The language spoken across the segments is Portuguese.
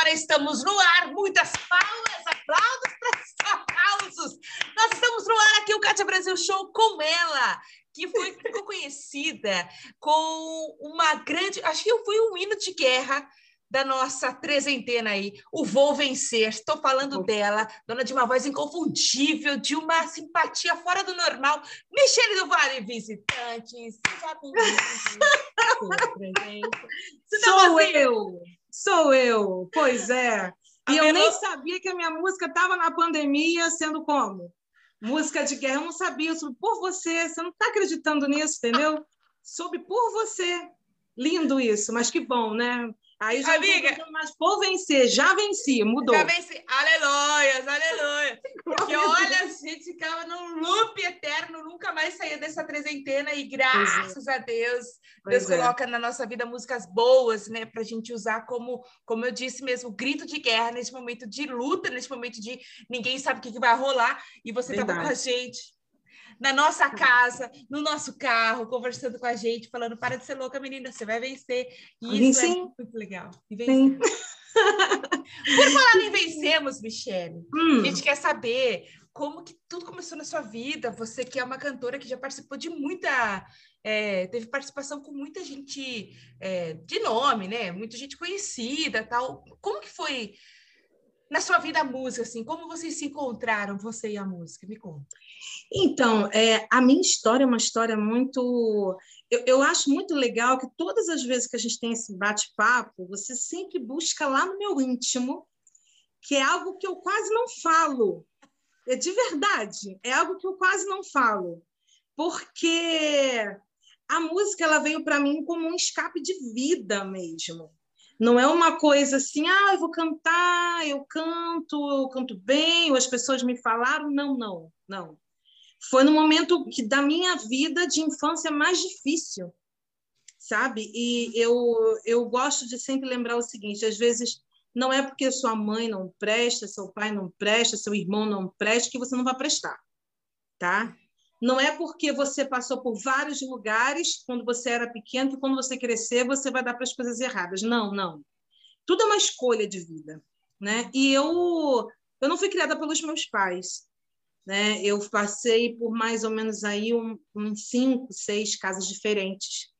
agora estamos no ar. Muitas palmas, aplausos para aplausos. Nós estamos no ar aqui, o Cátia Brasil Show, com ela, que foi, ficou conhecida com uma grande. Acho que foi um hino de guerra da nossa trezentena aí, o Vou Vencer. Estou falando dela, dona de uma voz inconfundível, de uma simpatia fora do normal. Michele do Vale, visitante, seja bem-vinda. Sou eu, sou eu, pois é. E eu nem sabia que a minha música estava na pandemia sendo como? Música de guerra, eu não sabia, eu soube por você, você não está acreditando nisso, entendeu? Soube por você. Lindo isso, mas que bom, né? Aí já Amiga, mas por vencer, já venci, mudou. Já venci, aleluias, aleluia. Porque olha, a gente ficava num loop eterno, nunca mais saía dessa trezentena e graças é. a Deus, pois Deus é. coloca na nossa vida músicas boas, né, pra gente usar como, como eu disse mesmo, grito de guerra nesse momento de luta, nesse momento de ninguém sabe o que, que vai rolar e você Verdade. tava com a gente na nossa casa, no nosso carro, conversando com a gente, falando: para de ser louca, menina, você vai vencer. E isso é Sim. é muito legal. E vencer. Por falar em vencemos, Michelle, hum. a gente quer saber como que tudo começou na sua vida. Você que é uma cantora que já participou de muita. É, teve participação com muita gente é, de nome, né? Muita gente conhecida tal. Como que foi na sua vida a música, assim? Como vocês se encontraram, você e a música? Me conta. Então, é, a minha história é uma história muito. Eu, eu acho muito legal que todas as vezes que a gente tem esse bate-papo, você sempre busca lá no meu íntimo, que é algo que eu quase não falo. É de verdade, é algo que eu quase não falo. Porque a música ela veio para mim como um escape de vida mesmo. Não é uma coisa assim, ah, eu vou cantar, eu canto, eu canto bem, ou as pessoas me falaram. Não, não, não. Foi no momento que da minha vida de infância mais difícil, sabe? E eu, eu gosto de sempre lembrar o seguinte: às vezes não é porque sua mãe não presta, seu pai não presta, seu irmão não presta, que você não vai prestar, tá? Não é porque você passou por vários lugares quando você era pequeno que quando você crescer você vai dar para as coisas erradas. Não, não. Tudo é uma escolha de vida, né? E eu eu não fui criada pelos meus pais, né? Eu passei por mais ou menos aí um, um cinco, seis casas diferentes.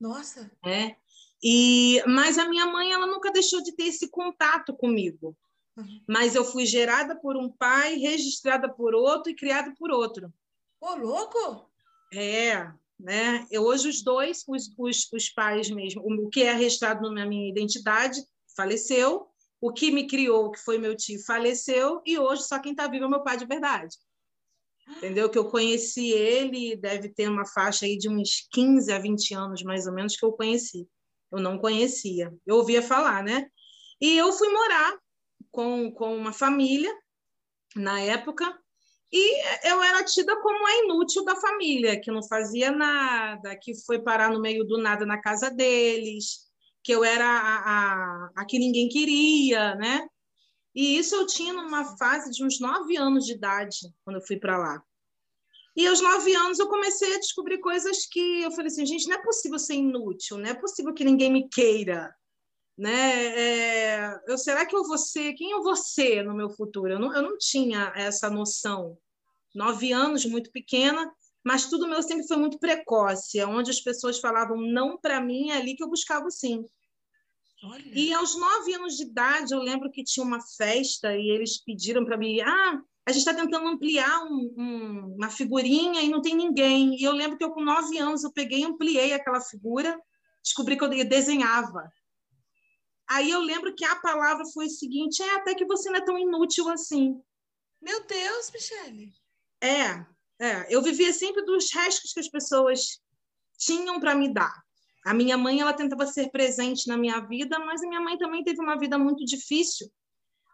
Nossa. Né? E mas a minha mãe ela nunca deixou de ter esse contato comigo. Uhum. Mas eu fui gerada por um pai, registrada por outro e criada por outro. Ô, louco! É, né? Eu, hoje os dois, os, os, os pais mesmo, o que é registrado na minha identidade faleceu, o que me criou, que foi meu tio, faleceu, e hoje só quem está vivo é meu pai de verdade. Entendeu? Que eu conheci ele, deve ter uma faixa aí de uns 15 a 20 anos, mais ou menos, que eu conheci. Eu não conhecia, eu ouvia falar, né? E eu fui morar com, com uma família, na época, e eu era tida como a inútil da família, que não fazia nada, que foi parar no meio do nada na casa deles, que eu era a, a, a que ninguém queria, né? E isso eu tinha numa fase de uns nove anos de idade, quando eu fui para lá. E aos nove anos eu comecei a descobrir coisas que eu falei assim, gente, não é possível ser inútil, não é possível que ninguém me queira, né? É, eu, será que eu vou ser? Quem eu vou ser no meu futuro? Eu não, eu não tinha essa noção. Nove anos, muito pequena, mas tudo meu sempre foi muito precoce. Onde as pessoas falavam não para mim, é ali que eu buscava sim. Olha. E aos nove anos de idade, eu lembro que tinha uma festa e eles pediram para mim: ah, a gente está tentando ampliar um, um, uma figurinha e não tem ninguém. E eu lembro que eu, com nove anos, eu peguei e ampliei aquela figura, descobri que eu desenhava. Aí eu lembro que a palavra foi o seguinte: é até que você não é tão inútil assim. Meu Deus, Michele. É, é. Eu vivia sempre dos restos que as pessoas tinham para me dar. A minha mãe, ela tentava ser presente na minha vida, mas a minha mãe também teve uma vida muito difícil,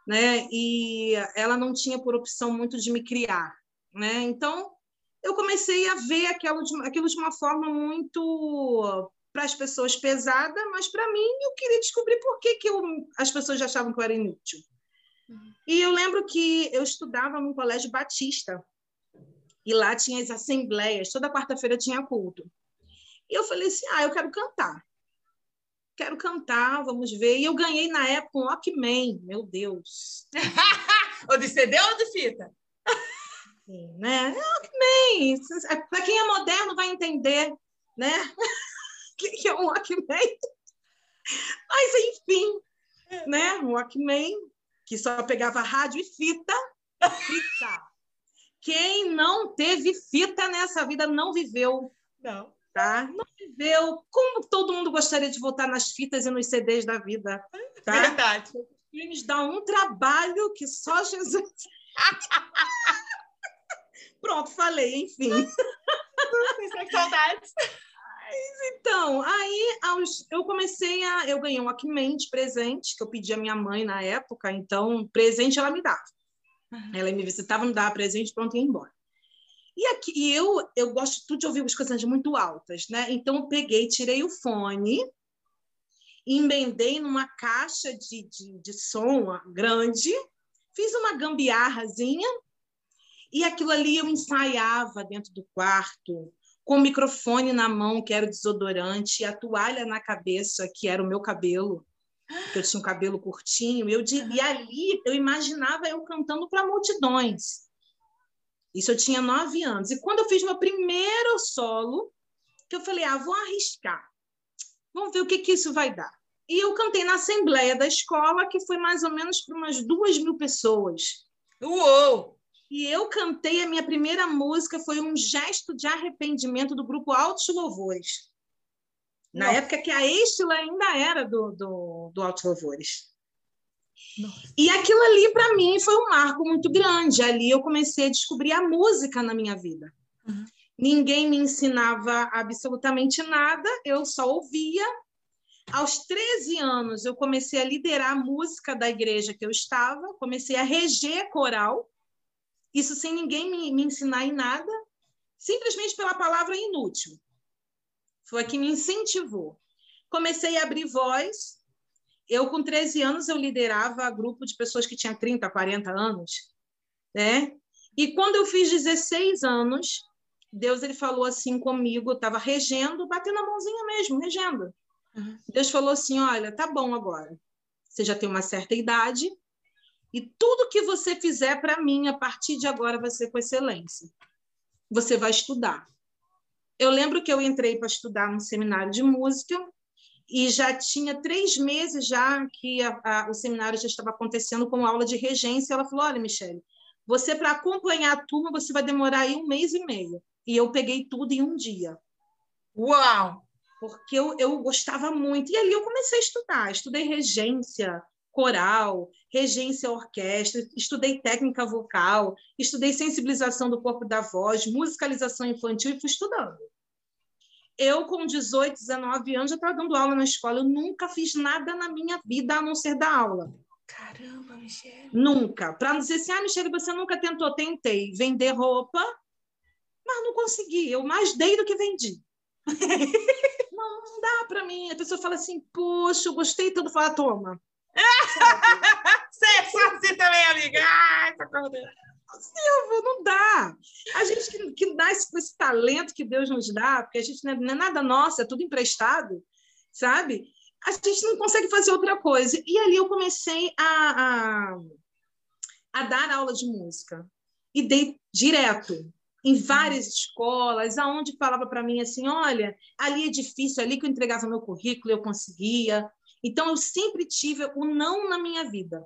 né? E ela não tinha por opção muito de me criar, né? Então, eu comecei a ver aquilo de, aquilo de uma forma muito para as pessoas pesada, mas para mim eu queria descobrir por que, que eu, as pessoas já achavam que eu era inútil. Uhum. E eu lembro que eu estudava num colégio batista, e lá tinha as assembleias, toda quarta-feira tinha culto. E eu falei assim: ah, eu quero cantar. quero cantar, vamos ver. E eu ganhei na época um Walkman, meu Deus. ou de CD ou de fita? Sim, né? É Walkman. Para quem é moderno vai entender, né? Que é um Walkman? Mas, enfim, né? Um Walkman que só pegava rádio e fita. Fita. Quem não teve fita nessa vida não viveu. Não tá? Não viveu como todo mundo gostaria de voltar nas fitas e nos CDs da vida, tá? Verdade. Os filmes dão um trabalho que só Jesus. Pronto, falei, enfim. Sem saudades. Então, aí aos, eu comecei a. Eu ganhei um Walkman de presente, que eu pedi à minha mãe na época, então, presente ela me dava. Ela me visitava, me dava presente, pronto, ia embora. E aqui e eu, eu gosto tudo de ouvir as coisas muito altas, né? Então eu peguei, tirei o fone, emendei numa caixa de, de, de som grande, fiz uma gambiarrazinha e aquilo ali eu ensaiava dentro do quarto, com o microfone na mão, que era o desodorante, e a toalha na cabeça, que era o meu cabelo, que eu tinha um cabelo curtinho. Eu, e ali eu imaginava eu cantando para multidões. Isso eu tinha nove anos. E quando eu fiz meu primeiro solo, que eu falei, ah, vou arriscar. Vamos ver o que, que isso vai dar. E eu cantei na assembleia da escola, que foi mais ou menos para umas duas mil pessoas. Uou! E eu cantei a minha primeira música, foi um gesto de arrependimento do grupo Altos Louvores. Na Nossa. época que a Estila ainda era do, do, do Altos Louvores. Nossa. E aquilo ali, para mim, foi um marco muito grande. Ali eu comecei a descobrir a música na minha vida. Uhum. Ninguém me ensinava absolutamente nada, eu só ouvia. Aos 13 anos, eu comecei a liderar a música da igreja que eu estava, comecei a reger coral, isso sem ninguém me, me ensinar em nada, simplesmente pela palavra inútil. Foi que me incentivou. Comecei a abrir voz, eu, com 13 anos, eu liderava grupo de pessoas que tinham 30, 40 anos, né? E quando eu fiz 16 anos, Deus ele falou assim comigo, eu estava regendo, batendo a mãozinha mesmo, regendo. Uhum. Deus falou assim, olha, tá bom agora. Você já tem uma certa idade e tudo que você fizer para mim a partir de agora vai ser com excelência. Você vai estudar. Eu lembro que eu entrei para estudar no seminário de música e já tinha três meses já que a, a, o seminário já estava acontecendo com aula de regência. Ela falou: olha, Michele, você para acompanhar a turma você vai demorar aí um mês e meio. E eu peguei tudo em um dia. Uau! Porque eu, eu gostava muito. E ali eu comecei a estudar. Estudei regência, coral, regência orquestra, estudei técnica vocal, estudei sensibilização do corpo da voz, musicalização infantil e fui estudando. Eu, com 18, 19 anos, já estava dando aula na escola. Eu nunca fiz nada na minha vida a não ser dar aula. Caramba, Michelle. Nunca. Para não dizer assim, ah, Michelle, você nunca tentou. Tentei vender roupa, mas não consegui. Eu mais dei do que vendi. não, não dá para mim. A pessoa fala assim, poxa, eu gostei tanto. Fala, toma. Você é assim também, amiga. Ai, Silvio, não dá. A gente que, que dá esse, esse, talento que Deus nos dá, porque a gente não é, não é nada nosso, é tudo emprestado, sabe? A gente não consegue fazer outra coisa. E ali eu comecei a, a, a dar aula de música. E dei direto, em várias escolas, aonde falava para mim assim, olha, ali é difícil, ali que eu entregava meu currículo, eu conseguia. Então, eu sempre tive o não na minha vida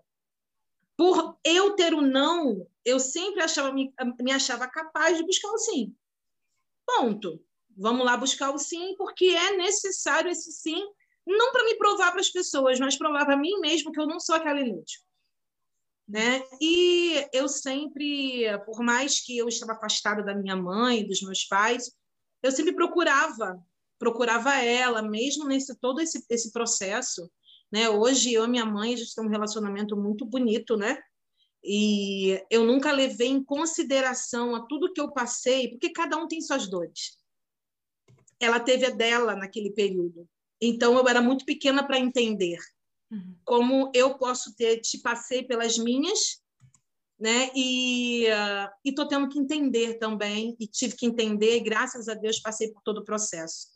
por eu ter o não, eu sempre achava me, me achava capaz de buscar o sim. Ponto. Vamos lá buscar o sim, porque é necessário esse sim, não para me provar para as pessoas, mas provar para mim mesmo que eu não sou aquela inútil. Né? E eu sempre, por mais que eu estava afastada da minha mãe, dos meus pais, eu sempre procurava, procurava ela, mesmo nesse todo esse, esse processo, né? Hoje eu e minha mãe a gente tem um relacionamento muito bonito, né? E eu nunca levei em consideração a tudo que eu passei, porque cada um tem suas dores. Ela teve a dela naquele período. Então eu era muito pequena para entender uhum. como eu posso ter te passei pelas minhas, né? E uh, e tô tendo que entender também e tive que entender. E, graças a Deus passei por todo o processo.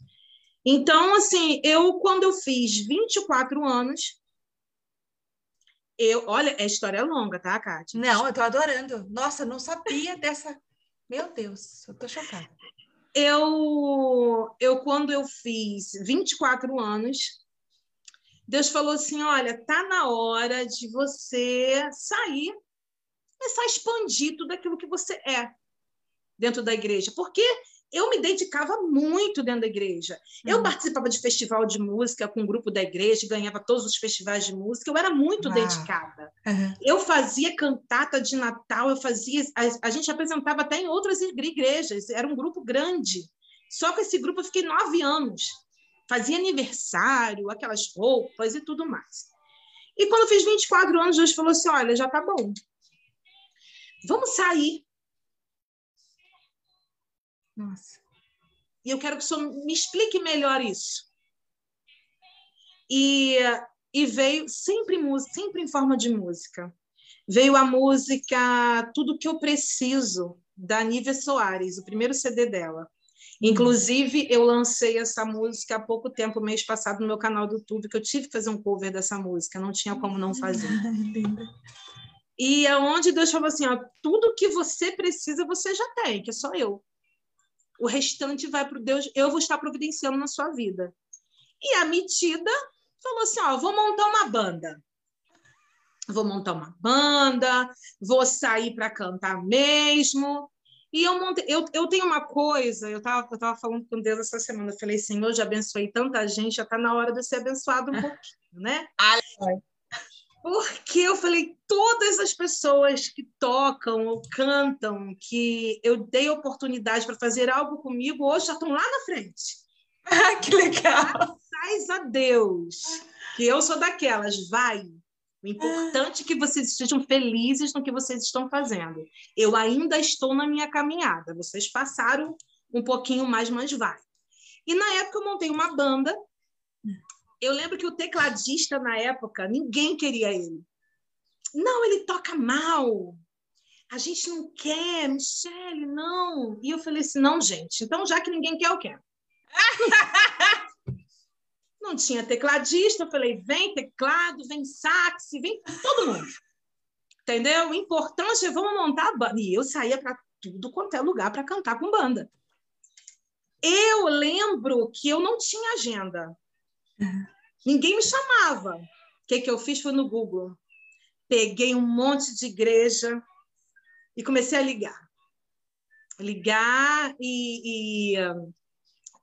Então, assim, eu, quando eu fiz 24 anos, eu, olha, a história é longa, tá, Kátia? Não, eu tô adorando. Nossa, não sabia dessa. Meu Deus, eu tô chocada. Eu, eu quando eu fiz 24 anos, Deus falou assim: olha, tá na hora de você sair, começar a expandir tudo aquilo que você é dentro da igreja. Porque eu me dedicava muito dentro da igreja. Eu uhum. participava de festival de música com o um grupo da igreja, ganhava todos os festivais de música. Eu era muito ah. dedicada. Uhum. Eu fazia cantata de Natal, eu fazia. A, a, gente apresentava até em outras igrejas. Era um grupo grande. Só com esse grupo eu fiquei nove anos. Fazia aniversário, aquelas roupas e tudo mais. E quando eu fiz 24 anos, Deus falou assim: olha, já tá bom. Vamos sair nossa. E eu quero que o senhor me explique melhor isso. E, e veio sempre música, sempre em forma de música. Veio a música Tudo que eu preciso da Nívia Soares, o primeiro CD dela. Inclusive, eu lancei essa música há pouco tempo, mês passado, no meu canal do YouTube, que eu tive que fazer um cover dessa música, não tinha como não fazer. e é onde Deus falou assim: ó, tudo que você precisa, você já tem, que é só eu o restante vai para Deus, eu vou estar providenciando na sua vida. E a metida falou assim: ó, vou montar uma banda. Vou montar uma banda, vou sair para cantar mesmo. E eu montei, eu, eu tenho uma coisa, eu estava eu tava falando com Deus essa semana, eu falei, Senhor, já abençoei tanta gente, já está na hora de ser abençoado um pouquinho, né? Aleluia. Porque eu falei, todas as pessoas que tocam ou cantam, que eu dei oportunidade para fazer algo comigo, hoje já estão lá na frente. Ah, que legal! Graças a Deus, que eu sou daquelas, vai. O importante é que vocês estejam felizes no que vocês estão fazendo. Eu ainda estou na minha caminhada. Vocês passaram um pouquinho mais, mas vai. E na época eu montei uma banda eu lembro que o tecladista na época, ninguém queria ele. Não, ele toca mal. A gente não quer, Michele, não. E eu falei assim: não, gente, então já que ninguém quer, eu quero. não tinha tecladista, eu falei: vem teclado, vem sax, vem todo mundo. Entendeu? O importante é vamos montar a banda. E eu saía para tudo quanto é lugar para cantar com banda. Eu lembro que eu não tinha agenda. Ninguém me chamava. O que, que eu fiz foi no Google. Peguei um monte de igreja e comecei a ligar. Ligar e. e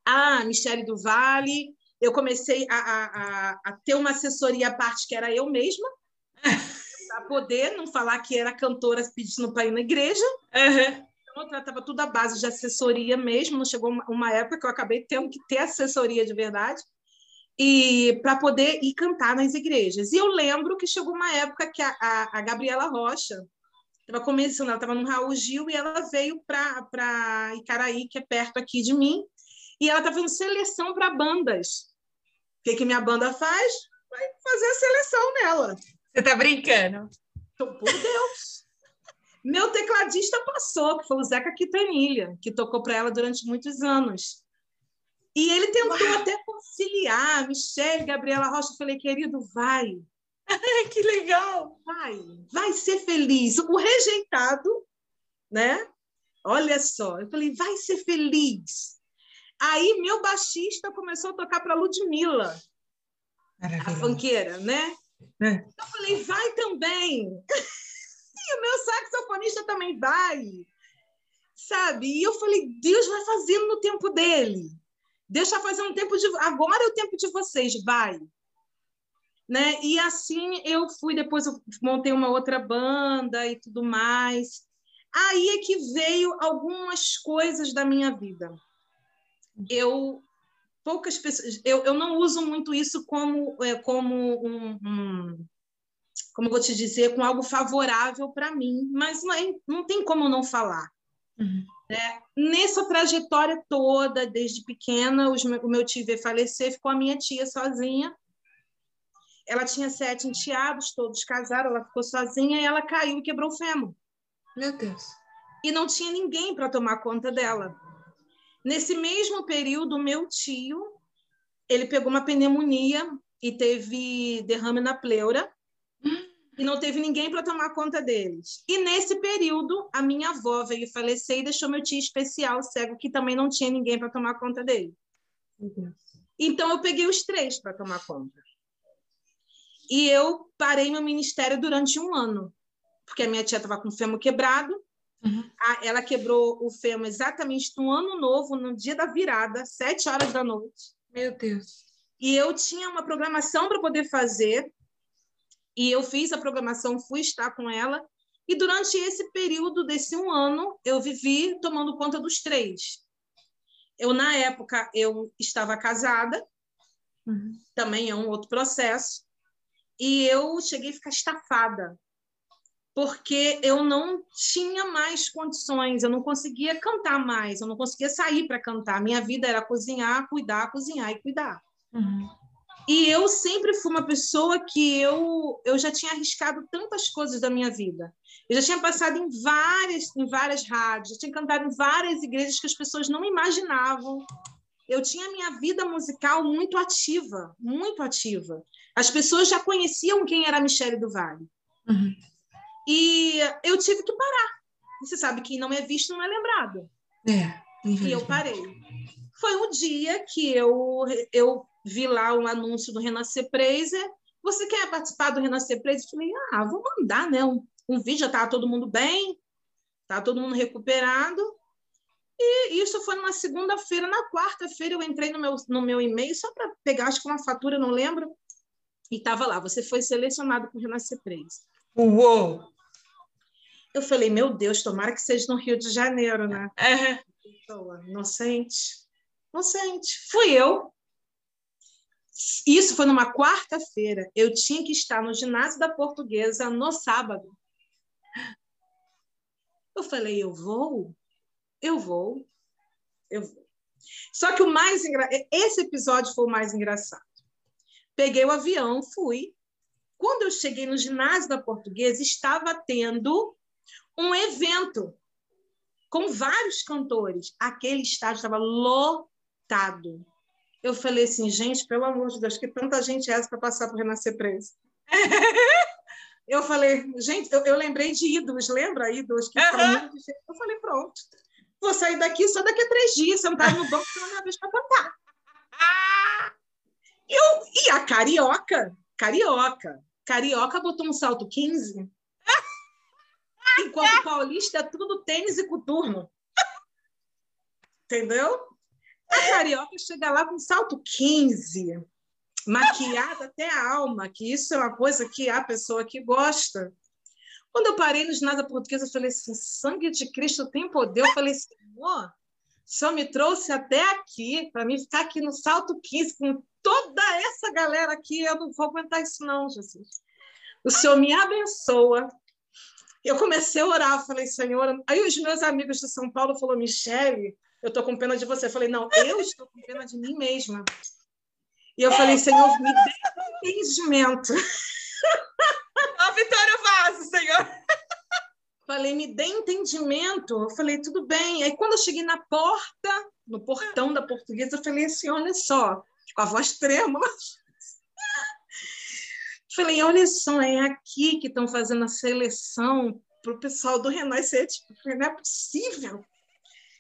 ah, Mistério do Vale. Eu comecei a, a, a, ter uma assessoria à parte que era eu mesma, para poder não falar que era cantora pedindo para ir na igreja. Uhum. Então, eu tratava tudo à base de assessoria mesmo. Não chegou uma, uma época que eu acabei tendo que ter assessoria de verdade e para poder ir cantar nas igrejas. E eu lembro que chegou uma época que a, a, a Gabriela Rocha estava começando, ela estava no Raul Gil e ela veio para Icaraí, que é perto aqui de mim, e ela estava fazendo seleção para bandas. O que, que minha banda faz? Vai fazer a seleção nela. Você está brincando? Então, por Deus! Meu tecladista passou, que foi o Zeca Quintanilha, que tocou para ela durante muitos anos. E ele tentou Uau. até conciliar, Michelle, Gabriela Rocha. Eu falei, querido, vai. que legal! Vai, vai ser feliz. O rejeitado, né? Olha só, eu falei, vai ser feliz. Aí meu baixista começou a tocar para Ludmilla, a fanqueira, né? É. Eu falei, vai também. e o meu saxofonista também vai. Sabe? E eu falei, Deus vai fazendo no tempo dele. Deixa fazer um tempo de. Agora é o tempo de vocês, vai. Né? E assim eu fui, depois eu montei uma outra banda e tudo mais. Aí é que veio algumas coisas da minha vida. Eu poucas pessoas, eu, eu não uso muito isso como é, como um, um como vou te dizer, com algo favorável para mim, mas não, é, não tem como não falar. Uhum. É, nessa trajetória toda, desde pequena, os, o meu tio veio falecer, ficou a minha tia sozinha. Ela tinha sete enteados, todos casaram, ela ficou sozinha e ela caiu e quebrou o fêmur. Meu Deus. E não tinha ninguém para tomar conta dela. Nesse mesmo período, meu tio ele pegou uma pneumonia e teve derrame na pleura e não teve ninguém para tomar conta deles. E nesse período, a minha avó veio falecer e deixou meu tio especial cego, que também não tinha ninguém para tomar conta dele. Então, eu peguei os três para tomar conta. E eu parei meu ministério durante um ano, porque a minha tia estava com o fêmur quebrado. Uhum. Ela quebrou o fêmur exatamente no ano novo, no dia da virada, sete horas da noite. Meu Deus. E eu tinha uma programação para poder fazer e eu fiz a programação, fui estar com ela. E durante esse período desse um ano, eu vivi tomando conta dos três. Eu, na época, eu estava casada, uhum. também é um outro processo, e eu cheguei a ficar estafada, porque eu não tinha mais condições, eu não conseguia cantar mais, eu não conseguia sair para cantar. Minha vida era cozinhar, cuidar, cozinhar e cuidar. Uhum. E eu sempre fui uma pessoa que eu, eu já tinha arriscado tantas coisas da minha vida. Eu já tinha passado em várias, em várias rádios, já tinha cantado em várias igrejas que as pessoas não imaginavam. Eu tinha minha vida musical muito ativa, muito ativa. As pessoas já conheciam quem era a Michelle do Vale. Uhum. E eu tive que parar. Você sabe, quem não é visto não é lembrado. É. E eu parei. Foi um dia que eu, eu vi lá um anúncio do Renascer Prazer. Você quer participar do Renascer Prazer? Eu falei, ah, vou mandar, né? Um, um vídeo, já estava todo mundo bem, tá todo mundo recuperado. E isso foi numa segunda-feira. Na quarta-feira eu entrei no meu, no meu e-mail só para pegar, acho que uma fatura, não lembro. E estava lá, você foi selecionado para o Renascer Prazer. Uou! Eu falei, meu Deus, tomara que seja no Rio de Janeiro, né? É. Inocente. Inocente. Fui eu. Isso foi numa quarta-feira. Eu tinha que estar no ginásio da Portuguesa no sábado. Eu falei, eu vou, eu vou, eu vou. Só que o mais engra... esse episódio foi o mais engraçado. Peguei o avião, fui. Quando eu cheguei no ginásio da Portuguesa, estava tendo um evento com vários cantores. Aquele estádio estava lotado. Eu falei assim, gente, pelo amor de Deus, que tanta gente é essa para passar por Renascer Preso? eu falei, gente, eu, eu, lembrei de ídolos, lembra ídolos? Que uhum. Eu falei, pronto, vou sair daqui só daqui a três dias, sentar no banco pela minha vez para cantar. Eu, e a carioca, carioca, carioca botou um salto 15, enquanto o paulista é tudo tênis e coturno. Entendeu? A carioca chega lá com salto 15, maquiada até a alma, que isso é uma coisa que a pessoa que gosta. Quando eu parei no ginásio português, eu falei assim: sangue de Cristo tem poder. Eu falei, Senhor, o Senhor me trouxe até aqui, para mim ficar aqui no salto 15 com toda essa galera aqui. Eu não vou aguentar isso, não, Jesus. O Senhor me abençoa. Eu comecei a orar, falei, Senhor. Aí os meus amigos de São Paulo falaram, Michele, eu estou com pena de você. Eu falei, não, eu estou com pena de mim mesma. E eu falei, Senhor, me dê entendimento. A Vitória Vaz, Senhor. Falei, me dê entendimento. Eu falei, tudo bem. Aí quando eu cheguei na porta, no portão da portuguesa, eu falei assim, olha só, com a voz trêmula. Falei, olha só, é aqui que estão fazendo a seleção para o pessoal do Renascer. Tipo, não é possível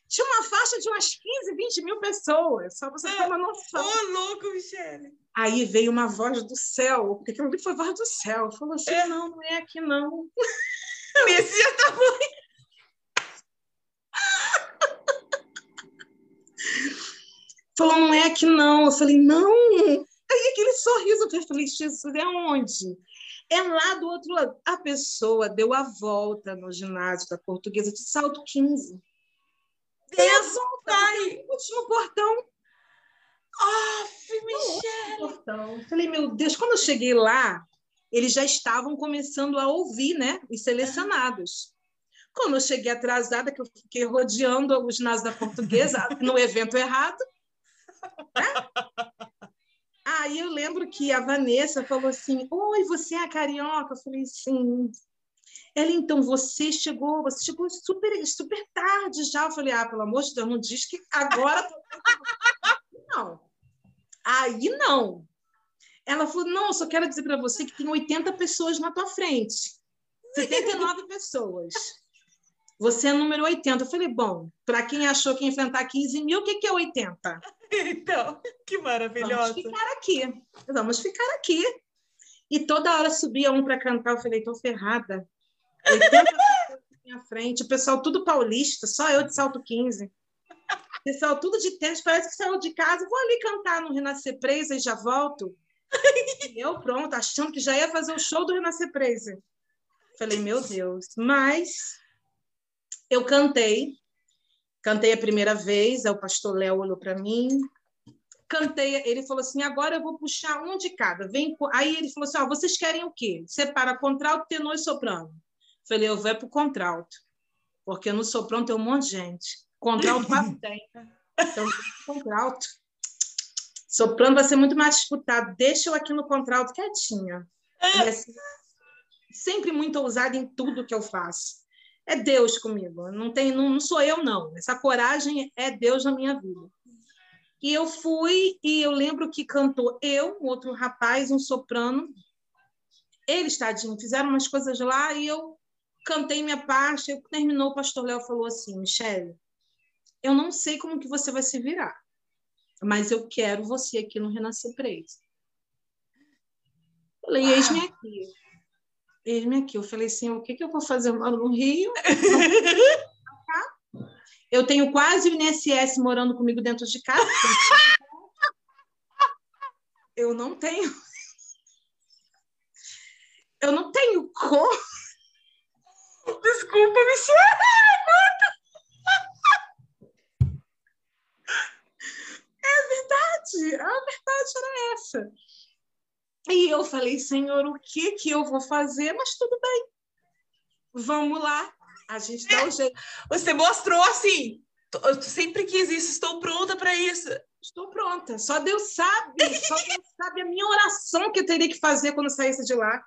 tinha uma faixa de umas 15, 20 mil pessoas, só você ter uma noção. Ô, louco, Michele! Aí veio uma voz do céu, porque aquilo ali foi voz do céu. Falou assim: é. não, não é aqui não. Messias tá muito. Falou, não é aqui não. Eu falei, não. Aí aquele sorriso, eu falei, Jesus, é onde? É lá do outro lado. A pessoa deu a volta no ginásio da portuguesa de salto 15. Deus, pai! Último portão. Aff, Michelle! Falei, meu Deus, quando eu cheguei lá, eles já estavam começando a ouvir, né? Os selecionados. Quando eu cheguei atrasada, que eu fiquei rodeando o ginásio da portuguesa no evento errado. Né? Aí eu lembro que a Vanessa falou assim: Oi, você é a carioca? Eu falei, sim. Ela, então, você chegou, você chegou super, super tarde já. Eu falei, ah, pelo amor de Deus, não diz que agora. não. Aí não. Ela falou: não, eu só quero dizer para você que tem 80 pessoas na tua frente. 79 pessoas. Você é número 80. Eu falei, bom, para quem achou que ia enfrentar 15 mil, o que, que é 80? Então, que maravilhoso. Vamos ficar aqui. Vamos ficar aqui. E toda hora subia um para cantar. Eu falei, tô ferrada. 80 pessoas na minha frente. O pessoal tudo paulista, só eu de salto 15. O pessoal tudo de tênis, parece que saiu de casa. Vou ali cantar no Renascer Presa e já volto. E eu, pronto, achando que já ia fazer o show do Renascer Presa. Falei, meu Deus. Mas eu cantei, cantei a primeira vez, o pastor Léo olhou para mim, cantei, ele falou assim, agora eu vou puxar um de cada. Vem, aí ele falou assim, ó, vocês querem o quê? Separa contralto, tenor e soprano. Falei, eu vou para o contralto, porque no soprano tem um monte de gente. Contralto quase tem. Então, contralto. Soprano vai ser muito mais disputado. Deixa eu aqui no contralto quietinha. É sempre muito ousada em tudo que eu faço. É Deus comigo, não, tem, não, não sou eu, não. Essa coragem é Deus na minha vida. E eu fui, e eu lembro que cantou eu, um outro rapaz, um soprano. Eles, tadinho, fizeram umas coisas lá e eu cantei minha parte. Eu, terminou, o pastor Léo falou assim: Michele, eu não sei como que você vai se virar, mas eu quero você aqui no Renascer Preso. Falei, eis-me aqui. Eis-me aqui. Eu falei assim, o que, que eu vou fazer? Eu moro no Rio. eu tenho quase o INSS morando comigo dentro de casa. Eu não tenho. Eu não tenho cor. Desculpa, Michelle. É verdade. A verdade era essa. E eu falei, Senhor, o que que eu vou fazer? Mas tudo bem. Vamos lá. A gente dá o jeito. Você mostrou assim. Eu sempre quis isso, estou pronta para isso. Estou pronta. Só Deus sabe. Só Deus sabe a minha oração que eu teria que fazer quando saísse de lá.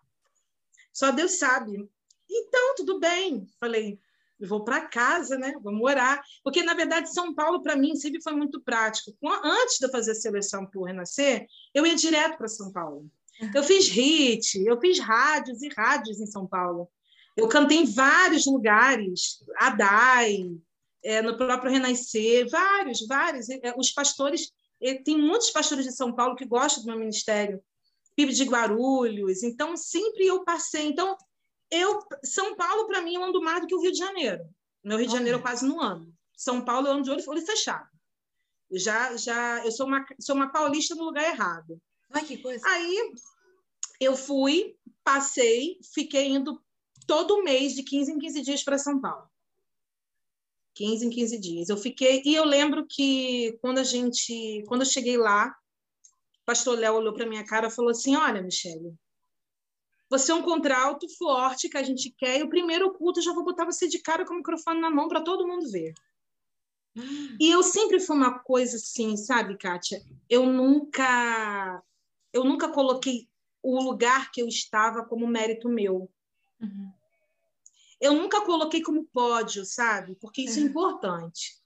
Só Deus sabe. Então, tudo bem. Falei, vou para casa, né? Vou morar. Porque, na verdade, São Paulo, para mim, sempre foi muito prático. Antes de eu fazer a seleção por Renascer, eu ia direto para São Paulo. Eu fiz hit, eu fiz rádios e rádios em São Paulo. Eu cantei em vários lugares, Adai, é, no próprio Renascer, vários, vários. É, os pastores, é, tem muitos pastores de São Paulo que gostam do meu ministério, PIB de Guarulhos, então sempre eu passei. Então, eu, São Paulo, para mim, eu ando mais do que o Rio de Janeiro. Meu Rio de Janeiro eu quase não ando. São Paulo eu ando de olho, olho fechado. já, já, eu sou uma, sou uma paulista no lugar errado. Ai, que coisa. Aí eu fui, passei, fiquei indo todo mês, de 15 em 15 dias, para São Paulo. 15 em 15 dias. Eu fiquei, e eu lembro que quando a gente, quando eu cheguei lá, o pastor Léo olhou para minha cara e falou assim: Olha, Michele, você é um contralto forte que a gente quer, e o primeiro culto eu já vou botar você de cara com o microfone na mão para todo mundo ver. Hum. E eu sempre fui uma coisa assim, sabe, Kátia? Eu nunca eu nunca coloquei o lugar que eu estava como mérito meu. Uhum. Eu nunca coloquei como pódio, sabe? Porque isso é, é importante.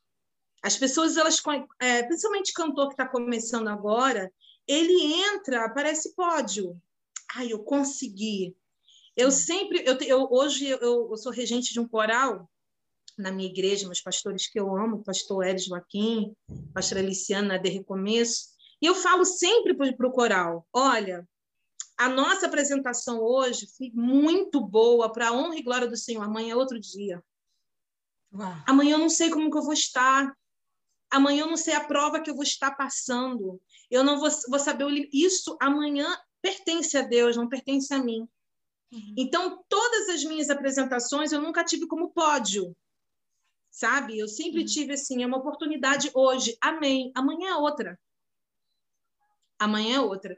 As pessoas, elas, é, principalmente cantor que está começando agora, ele entra, parece pódio. Ai, eu consegui. Eu sempre, eu, eu hoje eu, eu, sou regente de um coral na minha igreja, meus pastores que eu amo, pastor Hélio Joaquim, pastora Aliciana de Recomeço, e eu falo sempre para o coral: olha, a nossa apresentação hoje foi muito boa para a honra e glória do Senhor. Amanhã é outro dia. Uau. Amanhã eu não sei como que eu vou estar. Amanhã eu não sei a prova que eu vou estar passando. Eu não vou, vou saber Isso amanhã pertence a Deus, não pertence a mim. Uhum. Então, todas as minhas apresentações eu nunca tive como pódio. Sabe? Eu sempre uhum. tive assim, é uma oportunidade hoje. Amém. Amanhã é outra amanhã é outra.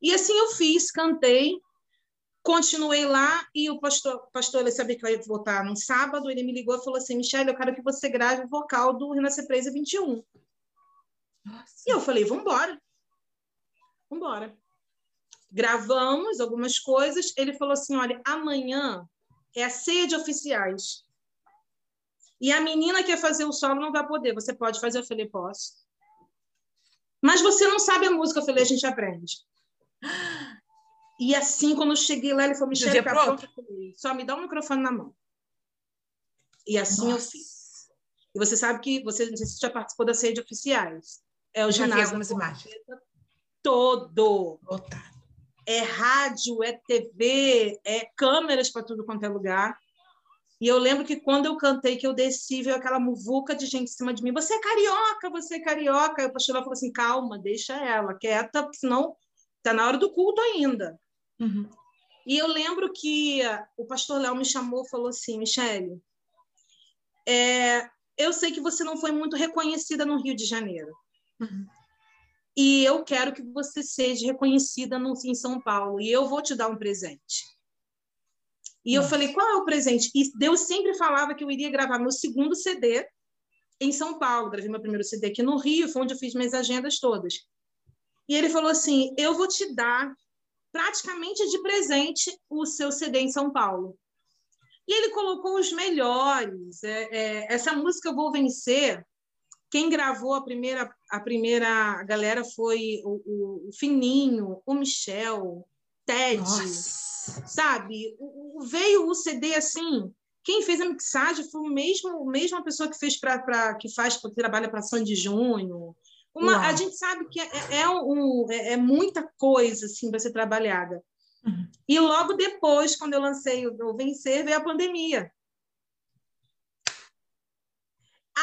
E assim eu fiz, cantei, continuei lá e o pastor, pastor ele sabia que eu ia voltar no sábado, ele me ligou e falou assim, Michelle, eu quero que você grave o vocal do Renascer Presa 21. Nossa. E eu falei, vamos embora. Gravamos algumas coisas, ele falou assim, olha, amanhã é a ceia de oficiais. E a menina que quer fazer o solo não vai poder, você pode fazer? Eu falei, posso. Mas você não sabe a música. Eu falei, a gente aprende. E assim, quando eu cheguei lá, ele falou, Michelle, tá pronto? Só me dá o um microfone na mão. E assim Nossa. eu fiz. E você sabe que, você, não sei se já participou da sede oficiais. É o ginásio. algumas imagens. Todo. Lotado. É rádio, é TV, é câmeras para tudo quanto é lugar. E eu lembro que quando eu cantei, que eu desci, veio aquela muvuca de gente em cima de mim. Você é carioca, você é carioca. Aí o pastor falou assim, calma, deixa ela quieta, porque senão está na hora do culto ainda. Uhum. E eu lembro que o pastor Léo me chamou e falou assim, Michele, é, eu sei que você não foi muito reconhecida no Rio de Janeiro. Uhum. E eu quero que você seja reconhecida no, em São Paulo. E eu vou te dar um presente. E eu falei, qual é o presente? E Deus sempre falava que eu iria gravar meu segundo CD em São Paulo. Gravei meu primeiro CD aqui no Rio, foi onde eu fiz minhas agendas todas. E ele falou assim: eu vou te dar praticamente de presente o seu CD em São Paulo. E ele colocou os melhores. É, é, essa música Eu Vou Vencer, quem gravou a primeira, a primeira galera foi o, o, o Fininho, o Michel, Ted. Nossa sabe? O, veio o CD assim. Quem fez a mixagem foi o mesmo, a mesma pessoa que fez para que faz que trabalha para Sandy Júnior. Uma, a gente sabe que é, é, é um, é, é muita coisa assim para ser trabalhada. Uhum. E logo depois, quando eu lancei o, o Vencer, veio a pandemia.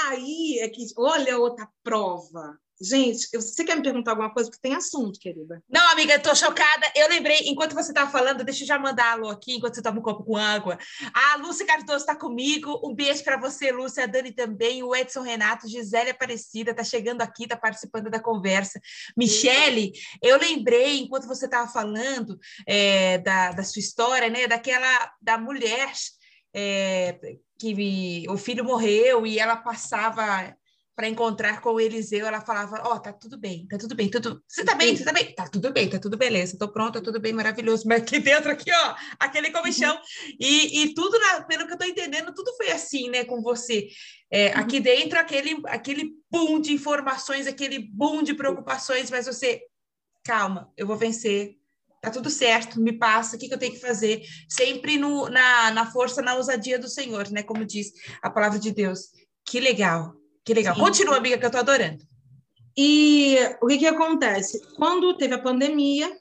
Aí é que, olha outra prova. Gente, você quer me perguntar alguma coisa? Porque tem assunto, querida. Não, amiga, estou chocada. Eu lembrei, enquanto você estava falando, deixa eu já mandar a alô aqui, enquanto você toma um copo com água. A Lúcia Cardoso está comigo. Um beijo para você, Lúcia. A Dani também. O Edson Renato, Gisele Aparecida, está chegando aqui, está participando da conversa. Michele, eu lembrei, enquanto você estava falando é, da, da sua história, né? Daquela, da mulher é, que o filho morreu e ela passava para encontrar com o Eliseu, ela falava: Ó, oh, tá tudo bem, tá tudo bem, tudo. Você tá bem, você tá bem? Tá tudo bem, tá tudo beleza, tô pronta, tudo bem, maravilhoso. Mas aqui dentro, aqui, ó, aquele comichão. E, e tudo, na, pelo que eu tô entendendo, tudo foi assim, né, com você. É, uhum. Aqui dentro, aquele, aquele boom de informações, aquele boom de preocupações, mas você, calma, eu vou vencer, tá tudo certo, me passa, o que, que eu tenho que fazer? Sempre no, na, na força, na ousadia do Senhor, né, como diz a palavra de Deus. Que legal. Que legal. Sim. Continua, amiga, que eu estou adorando. E o que, que acontece? Quando teve a pandemia,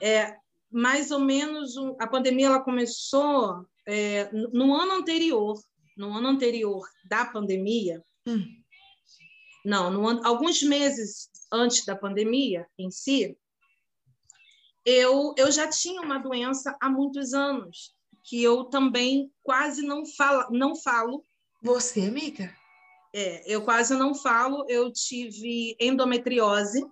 é, mais ou menos a pandemia ela começou é, no ano anterior, no ano anterior da pandemia. Hum. Não, no alguns meses antes da pandemia em si, eu, eu já tinha uma doença há muitos anos que eu também quase não falo, não falo. Você, amiga? É, eu quase não falo, eu tive endometriose.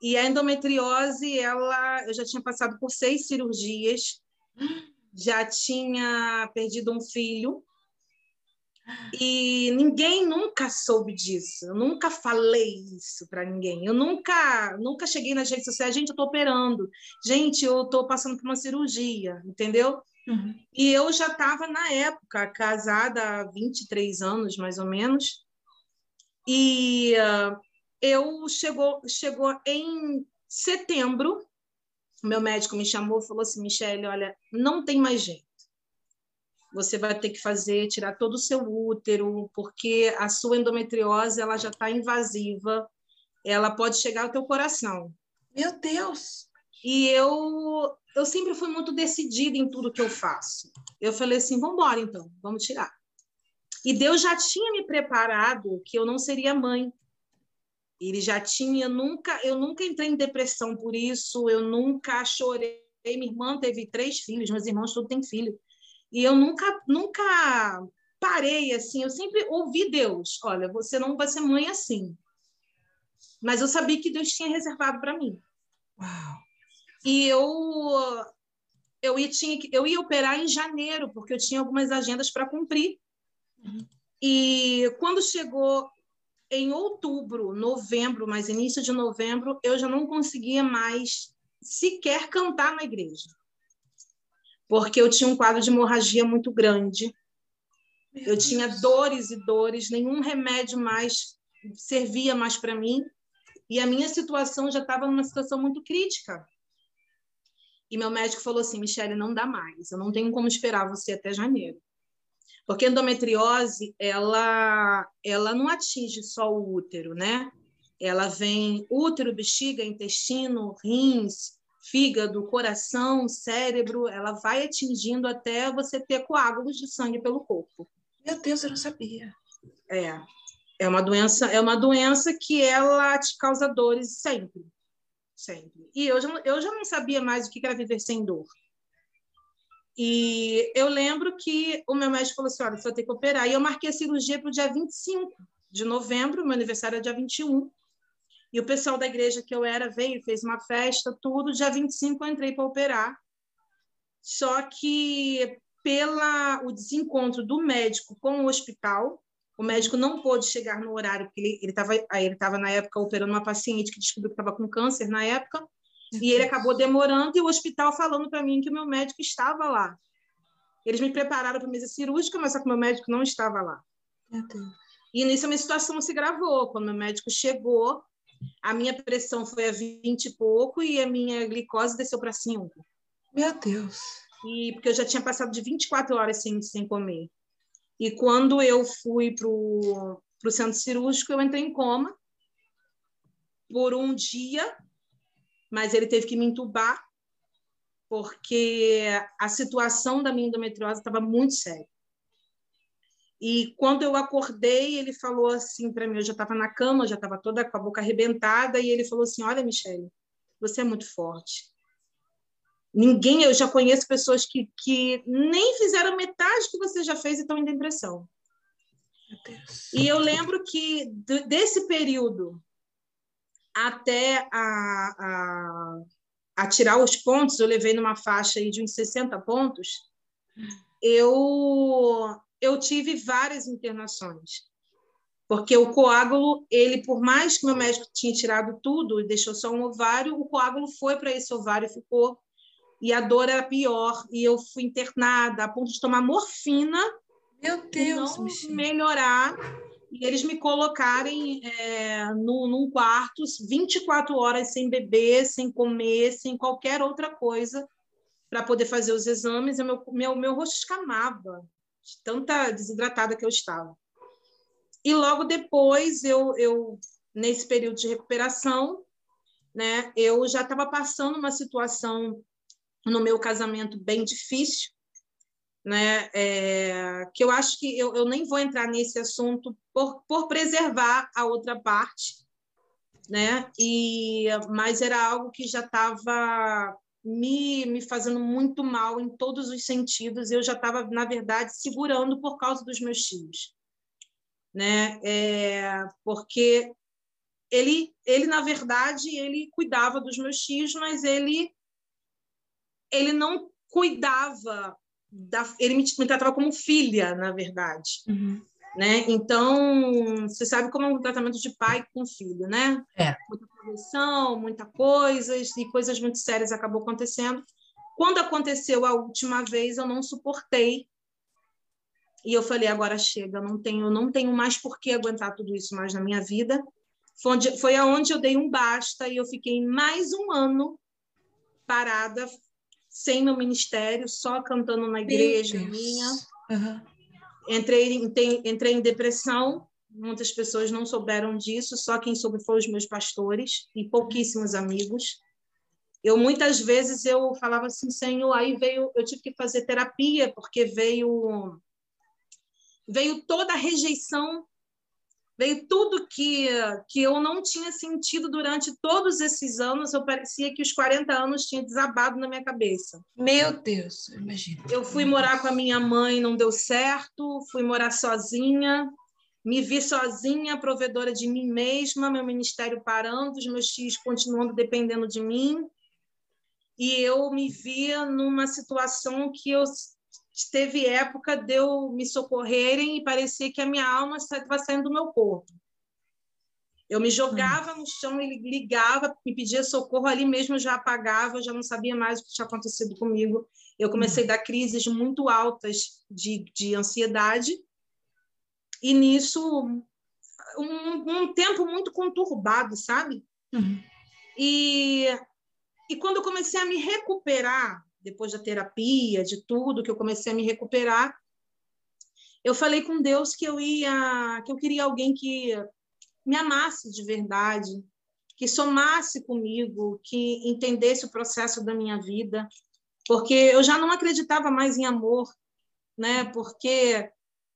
E a endometriose, ela, eu já tinha passado por seis cirurgias, já tinha perdido um filho, e ninguém nunca soube disso. Eu nunca falei isso para ninguém. Eu nunca, nunca cheguei nas redes sociais, gente, eu estou operando. Gente, eu estou passando por uma cirurgia, entendeu? Uhum. E eu já estava, na época, casada há 23 anos, mais ou menos. E uh, eu chegou, chegou em setembro, meu médico me chamou e falou assim, Michele, olha, não tem mais jeito. Você vai ter que fazer, tirar todo o seu útero, porque a sua endometriose ela já está invasiva, ela pode chegar ao teu coração. Meu Deus! E eu eu sempre fui muito decidida em tudo que eu faço. Eu falei assim, vamos embora então, vamos tirar. E Deus já tinha me preparado que eu não seria mãe. Ele já tinha nunca, eu nunca entrei em depressão por isso, eu nunca chorei. Minha irmã teve três filhos, meus irmãos todos têm filho. E eu nunca, nunca parei assim, eu sempre ouvi Deus, olha, você não vai ser mãe assim. Mas eu sabia que Deus tinha reservado para mim. Uau. E eu eu ia, tinha, eu ia operar em janeiro, porque eu tinha algumas agendas para cumprir. Uhum. E quando chegou em outubro, novembro, mas início de novembro, eu já não conseguia mais sequer cantar na igreja. Porque eu tinha um quadro de hemorragia muito grande. Eu tinha dores e dores, nenhum remédio mais servia mais para mim. E a minha situação já estava numa situação muito crítica. E meu médico falou assim: Michele, não dá mais, eu não tenho como esperar você até janeiro. Porque a endometriose, ela, ela não atinge só o útero, né? Ela vem útero, bexiga, intestino, rins, fígado, coração, cérebro, ela vai atingindo até você ter coágulos de sangue pelo corpo. Meu Deus, eu não sabia. É. É uma doença, é uma doença que ela te causa dores sempre. Sempre. E eu já, eu já não sabia mais o que era viver sem dor. E eu lembro que o meu médico falou assim: olha, você vai ter que operar. E eu marquei a cirurgia para o dia 25 de novembro, meu aniversário é dia 21. E o pessoal da igreja que eu era veio, fez uma festa, tudo. Dia 25 eu entrei para operar. Só que pela o desencontro do médico com o hospital, o médico não pôde chegar no horário, porque ele estava ele estava na época operando uma paciente que descobriu que estava com câncer na época, e ele acabou demorando e o hospital falando para mim que o meu médico estava lá. Eles me prepararam para a mesa cirúrgica, mas só que o meu médico não estava lá. E nisso a minha situação se gravou. Quando meu médico chegou, a minha pressão foi a 20 e pouco e a minha glicose desceu para 5. Meu Deus. E porque eu já tinha passado de 24 horas sem, sem comer. E quando eu fui para o centro cirúrgico, eu entrei em coma por um dia, mas ele teve que me entubar porque a situação da minha endometriose estava muito séria. E quando eu acordei, ele falou assim para mim, eu já estava na cama, já estava toda com a boca arrebentada, e ele falou assim: "Olha, Michelle, você é muito forte. Ninguém, eu já conheço pessoas que, que nem fizeram metade que você já fez e estão em depressão. E eu lembro que desse período até a, a, a, tirar os pontos, eu levei numa faixa aí de uns 60 pontos, eu eu tive várias internações. Porque o coágulo, ele, por mais que meu médico tinha tirado tudo e deixou só um ovário, o coágulo foi para esse ovário e ficou. E a dor era pior. E eu fui internada a ponto de tomar morfina. Meu Deus, não melhorar. E eles me colocarem é, no, num quarto 24 horas sem beber, sem comer, sem qualquer outra coisa, para poder fazer os exames. E meu, meu, meu rosto escamava de tanta desidratada que eu estava. E logo depois, eu, eu nesse período de recuperação, né, eu já estava passando uma situação no meu casamento bem difícil, né, é, que eu acho que eu, eu nem vou entrar nesse assunto por, por preservar a outra parte, né, e, mas era algo que já estava me, me fazendo muito mal em todos os sentidos. Eu já estava, na verdade, segurando por causa dos meus tios. Né? É, porque ele, ele, na verdade, ele cuidava dos meus tios, mas ele, ele não cuidava, da, ele me, me tratava como filha, na verdade. Uhum. Né? Então, você sabe como é um tratamento de pai com filho, né? É. Muita proteção, muita coisa, e coisas muito sérias acabou acontecendo. Quando aconteceu a última vez, eu não suportei. E eu falei, agora chega, eu não tenho, não tenho mais por que aguentar tudo isso mais na minha vida. Foi, onde, foi aonde eu dei um basta e eu fiquei mais um ano parada, sem meu ministério, só cantando na igreja minha. Uhum. Entrei, entrei, entrei em depressão, muitas pessoas não souberam disso, só quem soube foram os meus pastores e pouquíssimos amigos. Eu muitas vezes eu falava assim, Senhor, aí veio, eu tive que fazer terapia porque veio veio toda a rejeição veio tudo que, que eu não tinha sentido durante todos esses anos. Eu parecia que os 40 anos tinham desabado na minha cabeça. Meu Deus, imagina. Eu fui morar com a minha mãe, não deu certo. Fui morar sozinha. Me vi sozinha, provedora de mim mesma, meu ministério parando, os meus filhos continuando dependendo de mim. E eu me via numa situação que eu teve época de eu me socorrerem e parecia que a minha alma estava saindo do meu corpo. Eu me jogava no chão, ele ligava, me pedia socorro, ali mesmo eu já apagava, eu já não sabia mais o que tinha acontecido comigo. Eu comecei a dar crises muito altas de, de ansiedade, e nisso um, um tempo muito conturbado, sabe? Uhum. E, e quando eu comecei a me recuperar, depois da terapia, de tudo, que eu comecei a me recuperar, eu falei com Deus que eu ia, que eu queria alguém que me amasse de verdade, que somasse comigo, que entendesse o processo da minha vida, porque eu já não acreditava mais em amor, né? Porque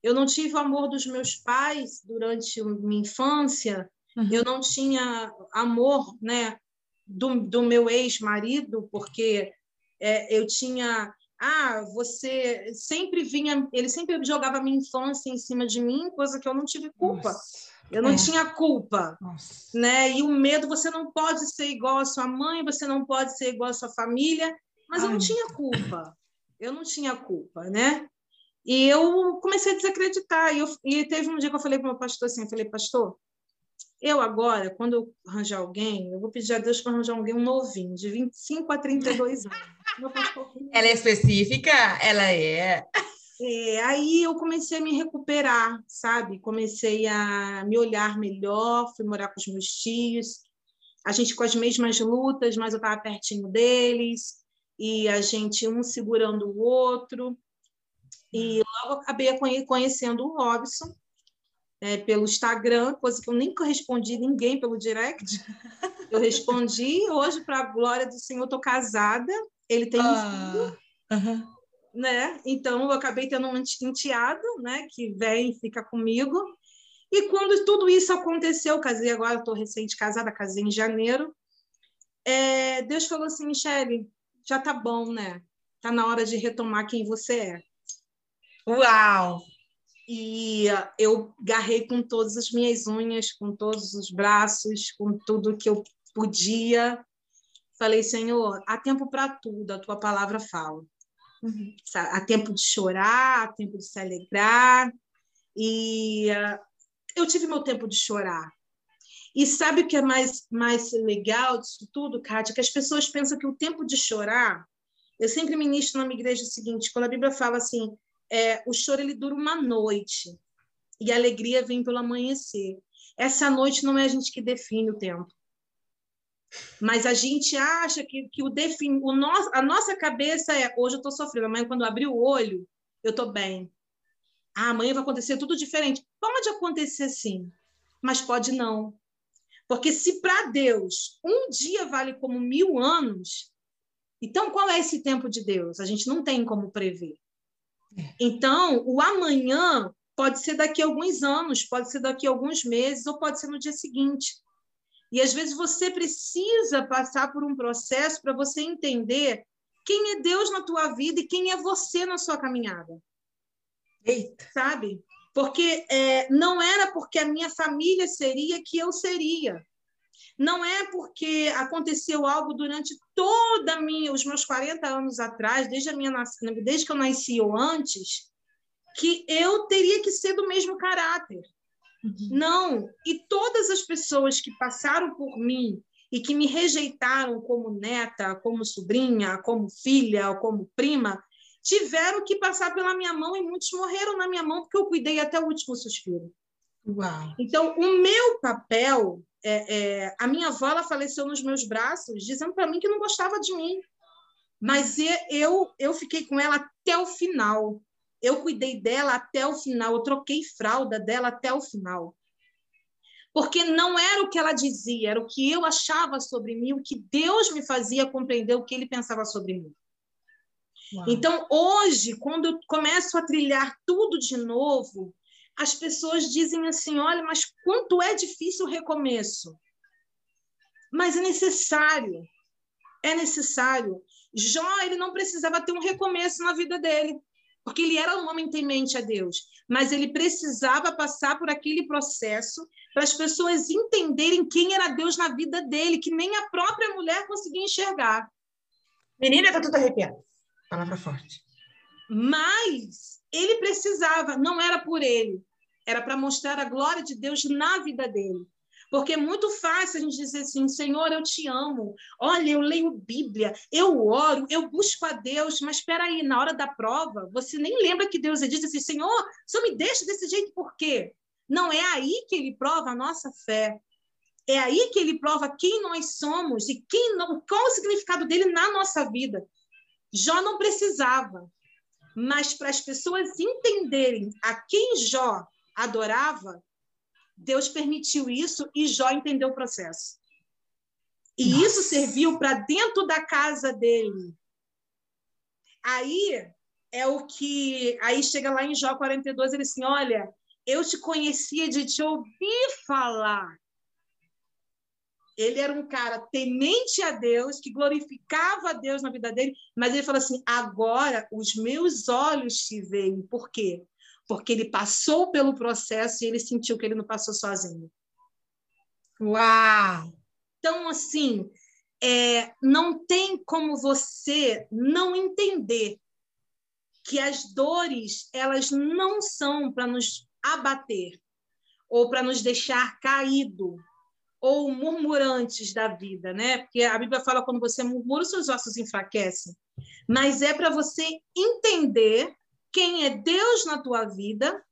eu não tive o amor dos meus pais durante minha infância, uhum. eu não tinha amor, né, do, do meu ex-marido, porque é, eu tinha ah, você sempre vinha, ele sempre jogava minha infância em cima de mim, coisa que eu não tive culpa. Nossa. Eu não é. tinha culpa, Nossa. né? E o medo, você não pode ser igual à sua mãe, você não pode ser igual à sua família, mas Ai. eu não tinha culpa. Eu não tinha culpa, né? E eu comecei a desacreditar. E, eu, e teve um dia que eu falei para o meu pastor assim, eu falei, pastor, eu agora, quando eu arranjar alguém, eu vou pedir a Deus para arranjar alguém um novinho, de 25 a 32 anos. Ela é específica? Ela é. É, aí eu comecei a me recuperar, sabe? Comecei a me olhar melhor, fui morar com os meus tios, a gente com as mesmas lutas, mas eu estava pertinho deles, e a gente um segurando o outro. E logo acabei conhecendo o Robson é, pelo Instagram, coisa que eu nem respondi ninguém pelo direct. Eu respondi hoje, para a glória do Senhor, estou casada, ele tem um ah, filho. Uh -huh né? Então eu acabei tendo um enteado, né? Que vem e fica comigo. E quando tudo isso aconteceu, casei agora, estou recente casada, casei em janeiro. É, Deus falou assim, Michele, já tá bom, né? Tá na hora de retomar quem você é. Uau! E eu garrei com todas as minhas unhas, com todos os braços, com tudo que eu podia. Falei, Senhor, há tempo para tudo, a tua palavra fala. Uhum. Há tempo de chorar, há tempo de se alegrar. E uh, eu tive meu tempo de chorar. E sabe o que é mais, mais legal disso tudo, Kátia? Que as pessoas pensam que o tempo de chorar. Eu sempre ministro na minha igreja o seguinte: quando a Bíblia fala assim, é, o choro ele dura uma noite e a alegria vem pelo amanhecer. Essa noite não é a gente que define o tempo. Mas a gente acha que, que o, defin... o no... a nossa cabeça é hoje eu estou sofrendo, amanhã, quando eu abrir o olho, eu estou bem. Ah, amanhã vai acontecer tudo diferente. Pode acontecer sim, mas pode não. Porque se para Deus um dia vale como mil anos, então qual é esse tempo de Deus? A gente não tem como prever. É. Então, o amanhã pode ser daqui a alguns anos, pode ser daqui a alguns meses, ou pode ser no dia seguinte. E às vezes você precisa passar por um processo para você entender quem é Deus na tua vida e quem é você na sua caminhada. Eita. Sabe? Porque é, não era porque a minha família seria que eu seria. Não é porque aconteceu algo durante toda minha, os meus 40 anos atrás, desde a minha desde que eu nasci ou antes, que eu teria que ser do mesmo caráter. Uhum. Não. E todas as pessoas que passaram por mim e que me rejeitaram como neta, como sobrinha, como filha, como prima, tiveram que passar pela minha mão e muitos morreram na minha mão porque eu cuidei até o último suspiro. Uau. Então, o meu papel, é, é, a minha avó ela faleceu nos meus braços, dizendo para mim que não gostava de mim. Mas eu, eu fiquei com ela até o final eu cuidei dela até o final, eu troquei fralda dela até o final. Porque não era o que ela dizia, era o que eu achava sobre mim, o que Deus me fazia compreender o que ele pensava sobre mim. Uau. Então, hoje, quando eu começo a trilhar tudo de novo, as pessoas dizem assim: olha, mas quanto é difícil o recomeço. Mas é necessário. É necessário. Jó, ele não precisava ter um recomeço na vida dele porque ele era um homem temente a Deus, mas ele precisava passar por aquele processo para as pessoas entenderem quem era Deus na vida dele, que nem a própria mulher conseguia enxergar. Menina, tá tudo arrepiado. Palavra forte. Mas ele precisava, não era por ele, era para mostrar a glória de Deus na vida dele. Porque é muito fácil a gente dizer assim: Senhor, eu te amo. Olha, eu leio Bíblia, eu oro, eu busco a Deus. Mas espera aí, na hora da prova, você nem lembra que Deus diz assim: Senhor, só me deixa desse jeito por quê? Não é aí que ele prova a nossa fé. É aí que ele prova quem nós somos e quem não, qual o significado dele na nossa vida. Jó não precisava, mas para as pessoas entenderem a quem Jó adorava, Deus permitiu isso e Jó entendeu o processo. E Nossa. isso serviu para dentro da casa dele. Aí é o que. Aí chega lá em Jó 42, ele assim: Olha, eu te conhecia de te ouvir falar. Ele era um cara temente a Deus, que glorificava a Deus na vida dele, mas ele falou assim: agora os meus olhos te veem. Por quê? Porque ele passou pelo processo e ele sentiu que ele não passou sozinho. Uau! Então, assim, é, não tem como você não entender que as dores elas não são para nos abater ou para nos deixar caído ou murmurantes da vida, né? Porque a Bíblia fala quando você murmura, seus ossos enfraquecem. Mas é para você entender quem é Deus na tua vida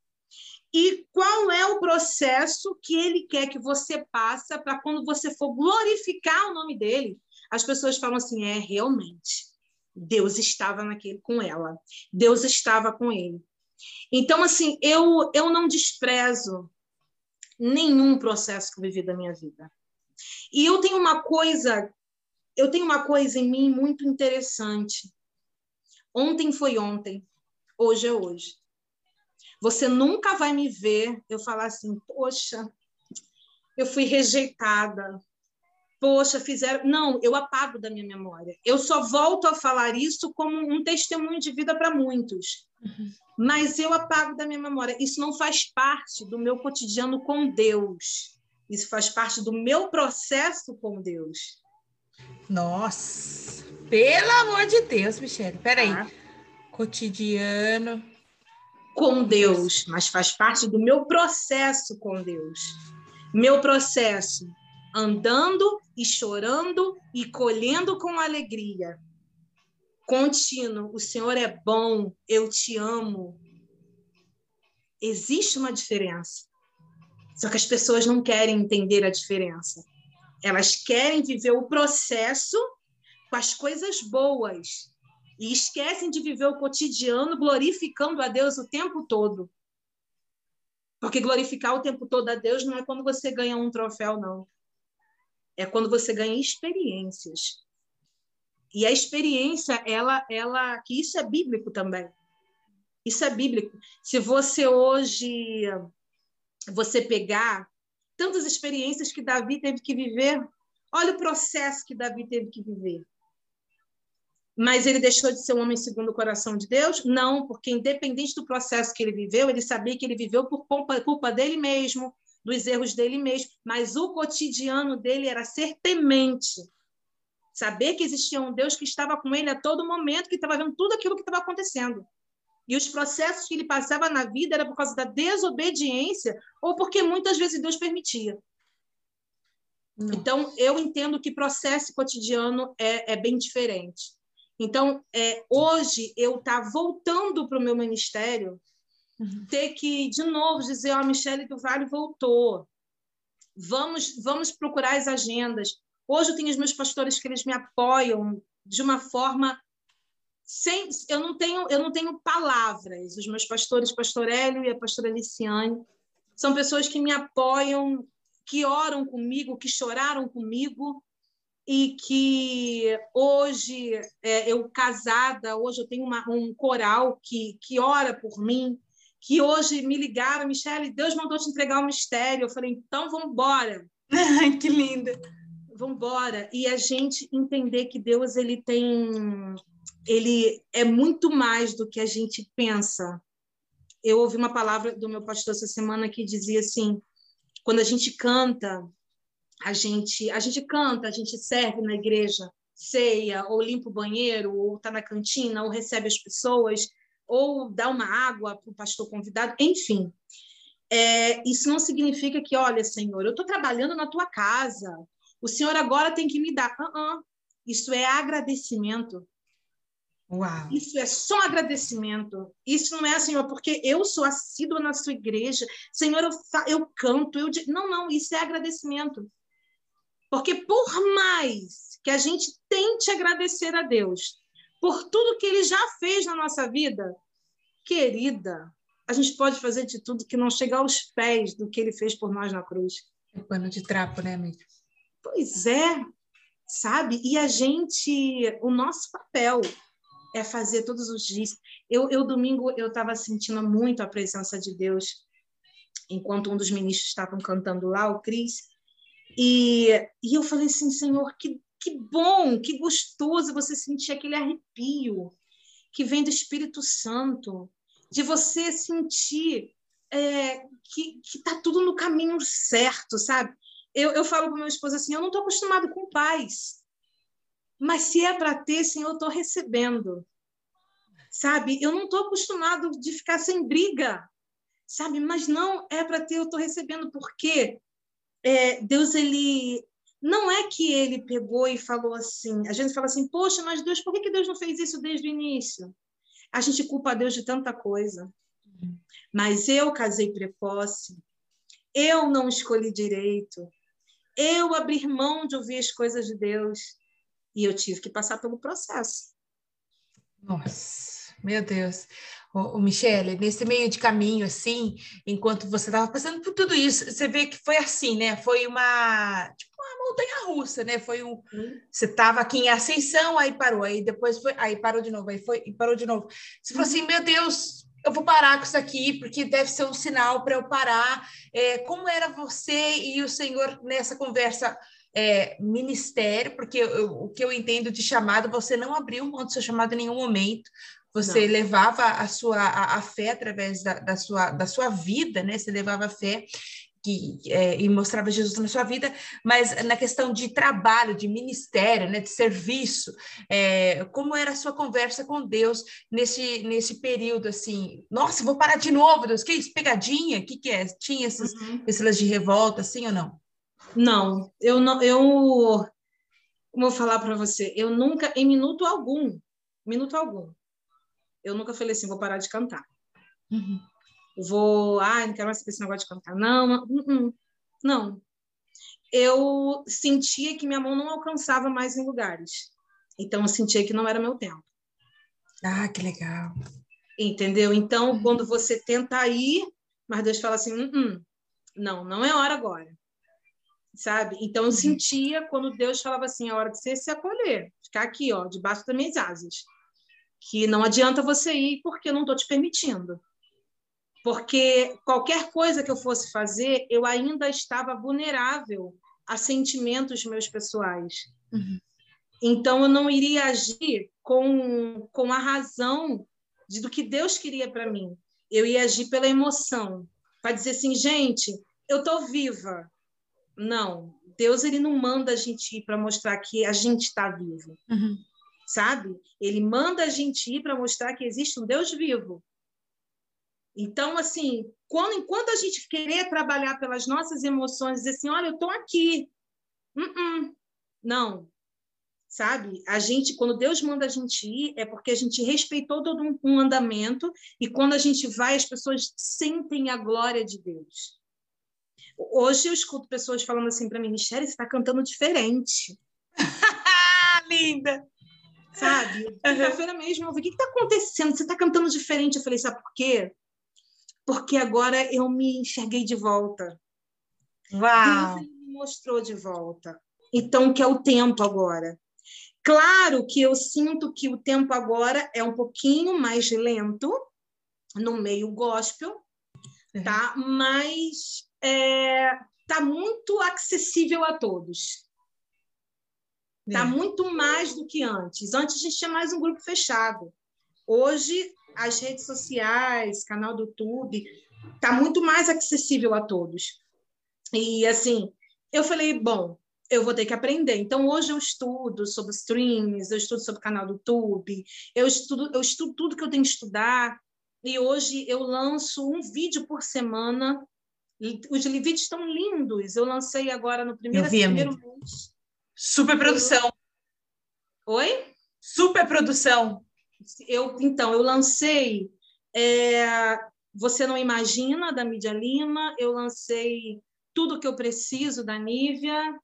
e qual é o processo que ele quer que você passe para quando você for glorificar o nome dele, as pessoas falam assim: é realmente Deus estava naquele com ela, Deus estava com ele. Então, assim, eu, eu não desprezo nenhum processo que eu vivi da minha vida. E eu tenho uma coisa, eu tenho uma coisa em mim muito interessante. Ontem foi ontem, hoje é hoje. Você nunca vai me ver eu falar assim, poxa, eu fui rejeitada, poxa, fizeram. Não, eu apago da minha memória. Eu só volto a falar isso como um testemunho de vida para muitos. Uhum. Mas eu apago da minha memória. Isso não faz parte do meu cotidiano com Deus. Isso faz parte do meu processo com Deus. Nossa, pelo amor de Deus, Michele. Peraí. Ah. Cotidiano. Com Deus, mas faz parte do meu processo com Deus. Meu processo andando e chorando e colhendo com alegria. Contínuo, o Senhor é bom, eu te amo. Existe uma diferença. Só que as pessoas não querem entender a diferença. Elas querem viver o processo com as coisas boas e esquecem de viver o cotidiano glorificando a Deus o tempo todo. Porque glorificar o tempo todo a Deus não é quando você ganha um troféu, não é quando você ganha experiências. E a experiência, ela, ela, que isso é bíblico também. Isso é bíblico. Se você hoje você pegar tantas experiências que Davi teve que viver, olha o processo que Davi teve que viver. Mas ele deixou de ser um homem segundo o coração de Deus? Não, porque independente do processo que ele viveu, ele sabia que ele viveu por culpa, culpa dele mesmo, dos erros dele mesmo, mas o cotidiano dele era ser temente. Saber que existia um Deus que estava com ele a todo momento, que estava vendo tudo aquilo que estava acontecendo. E os processos que ele passava na vida era por causa da desobediência ou porque muitas vezes Deus permitia. Então, eu entendo que processo cotidiano é, é bem diferente. Então, é, hoje, eu estar tá voltando para o meu ministério, Uhum. ter que, de novo, dizer: Ó, oh, Michele do Vale voltou. Vamos, vamos procurar as agendas. Hoje eu tenho os meus pastores que eles me apoiam de uma forma sem eu não tenho eu não tenho palavras os meus pastores pastor Hélio e a pastora Liciane são pessoas que me apoiam que oram comigo que choraram comigo e que hoje é, eu casada hoje eu tenho uma, um coral que que ora por mim que hoje me ligaram, Michele, Deus mandou te entregar um mistério. Eu falei, então vamos embora. que linda. Vamos embora. E a gente entender que Deus ele tem ele é muito mais do que a gente pensa. Eu ouvi uma palavra do meu pastor essa semana que dizia assim: quando a gente canta, a gente a gente canta, a gente serve na igreja, ceia, ou limpa o banheiro, ou está na cantina, ou recebe as pessoas, ou dar uma água para o pastor convidado, enfim. É, isso não significa que, olha, Senhor, eu estou trabalhando na tua casa, o Senhor agora tem que me dar. Uh -uh. Isso é agradecimento. Uau. Isso é só agradecimento. Isso não é, Senhor, porque eu sou assídua na sua igreja. Senhor, eu, eu canto. Eu... Não, não, isso é agradecimento. Porque por mais que a gente tente agradecer a Deus por tudo que ele já fez na nossa vida, querida, a gente pode fazer de tudo que não chega aos pés do que ele fez por nós na cruz. É pano de trapo, né, amiga? Pois é, sabe? E a gente, o nosso papel é fazer todos os dias. Eu, eu domingo, eu estava sentindo muito a presença de Deus enquanto um dos ministros estavam cantando lá, o Cris. E, e eu falei assim, Senhor, que, que bom, que gostoso você sentir aquele arrepio que vem do Espírito Santo, de você sentir é, que está tudo no caminho certo, sabe? Eu, eu falo para meu esposo assim, eu não estou acostumado com paz. Mas se é para ter, Senhor, eu estou recebendo. Sabe? Eu não estou acostumado de ficar sem briga. Sabe? Mas não é para ter, eu estou recebendo. Porque é, Deus, ele. Não é que ele pegou e falou assim. A gente fala assim, poxa, mas Deus, por que, que Deus não fez isso desde o início? A gente culpa Deus de tanta coisa. Mas eu casei precoce, eu não escolhi direito, eu abrir mão de ouvir as coisas de Deus, e eu tive que passar pelo processo. Nossa, meu Deus. O, Michele, nesse meio de caminho, assim, enquanto você estava passando por tudo isso, você vê que foi assim, né? Foi uma, tipo, uma montanha russa, né? Foi um, você estava aqui em ascensão, aí parou, aí depois foi, aí parou de novo, aí foi e parou de novo. Você falou assim, uhum. meu Deus, eu vou parar com isso aqui, porque deve ser um sinal para eu parar. É, como era você e o Senhor nessa conversa? é, ministério, porque eu, o que eu entendo de chamado, você não abriu mão do seu chamado em nenhum momento, você não. levava a sua a, a fé através da, da, sua, da sua vida, né? Você levava a fé que, é, e mostrava Jesus na sua vida, mas na questão de trabalho, de ministério, né, de serviço, é, como era a sua conversa com Deus nesse, nesse período, assim, nossa, vou parar de novo, Deus, que isso, pegadinha, o que que é? Tinha esses, uhum. esses de revolta, assim ou não? Não, eu não, eu como eu falar para você, eu nunca, em minuto algum, minuto algum, eu nunca falei assim, vou parar de cantar. Uhum. Vou, ai, não quero mais saber esse negócio de cantar. Não, não, não, não. Eu sentia que minha mão não alcançava mais em lugares. Então, eu sentia que não era meu tempo. Ah, que legal. Entendeu? Então, uhum. quando você tenta ir, mas Deus fala assim, hum, hum, não, não é hora agora sabe? Então eu uhum. sentia quando Deus falava assim, a hora de você se acolher, ficar aqui, ó, debaixo das minhas asas, que não adianta você ir porque eu não estou te permitindo. Porque qualquer coisa que eu fosse fazer, eu ainda estava vulnerável a sentimentos meus pessoais. Uhum. Então eu não iria agir com, com a razão de, do que Deus queria para mim. Eu ia agir pela emoção, para dizer assim, gente, eu estou viva, não, Deus ele não manda a gente ir para mostrar que a gente está vivo, uhum. Sabe? Ele manda a gente ir para mostrar que existe um Deus vivo. Então, assim, quando, enquanto a gente querer trabalhar pelas nossas emoções, dizer assim, olha, eu estou aqui, uh -uh. não, sabe? A gente, quando Deus manda a gente ir, é porque a gente respeitou todo um, um andamento e quando a gente vai, as pessoas sentem a glória de Deus. Hoje eu escuto pessoas falando assim para mim, Michelle, você está cantando diferente. Linda! Sabe? Quinta-feira mesmo, eu falei, o que está acontecendo? Você está cantando diferente. Eu falei, sabe por quê? Porque agora eu me enxerguei de volta. Uau! Deus me mostrou de volta. Então, que é o tempo agora. Claro que eu sinto que o tempo agora é um pouquinho mais lento no meio gospel, tá? Mas está é, tá muito acessível a todos. Está é. muito mais do que antes. Antes a gente tinha mais um grupo fechado. Hoje, as redes sociais, canal do YouTube, está muito mais acessível a todos. E, assim, eu falei, bom, eu vou ter que aprender. Então, hoje eu estudo sobre streams, eu estudo sobre canal do YouTube, eu estudo, eu estudo tudo que eu tenho que estudar. E hoje eu lanço um vídeo por semana os vídeos estão lindos. Eu lancei agora no primeiro, vi, primeiro mês. Super produção. Oi? Super produção. Eu, então, eu lancei é, Você Não Imagina, da Mídia Lima, eu lancei Tudo Que Eu Preciso, da Nívia,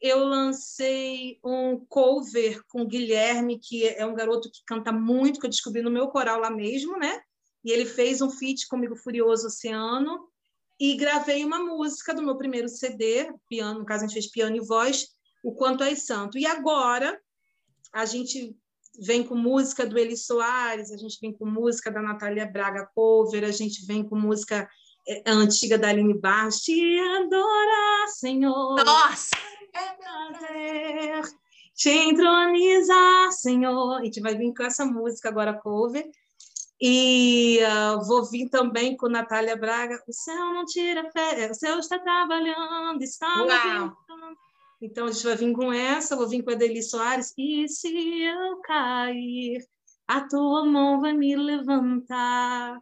eu lancei um cover com Guilherme, que é um garoto que canta muito, que eu descobri no meu coral lá mesmo, né? E ele fez um feat comigo, Furioso Oceano, e gravei uma música do meu primeiro CD, piano, no caso a gente fez piano e voz, O Quanto é Santo. E agora a gente vem com música do Eli Soares, a gente vem com música da Natália Braga cover, a gente vem com música é, antiga da Aline Barros, Te adorar, Senhor. Nossa! É prazer te entronizar, Senhor. A gente vai vir com essa música agora cover. E uh, vou vir também com Natália Braga. O céu não tira fé, o céu está trabalhando, está Uau. Então a gente vai vir com essa, vou vir com a Deli Soares. E se eu cair, a tua mão vai me levantar,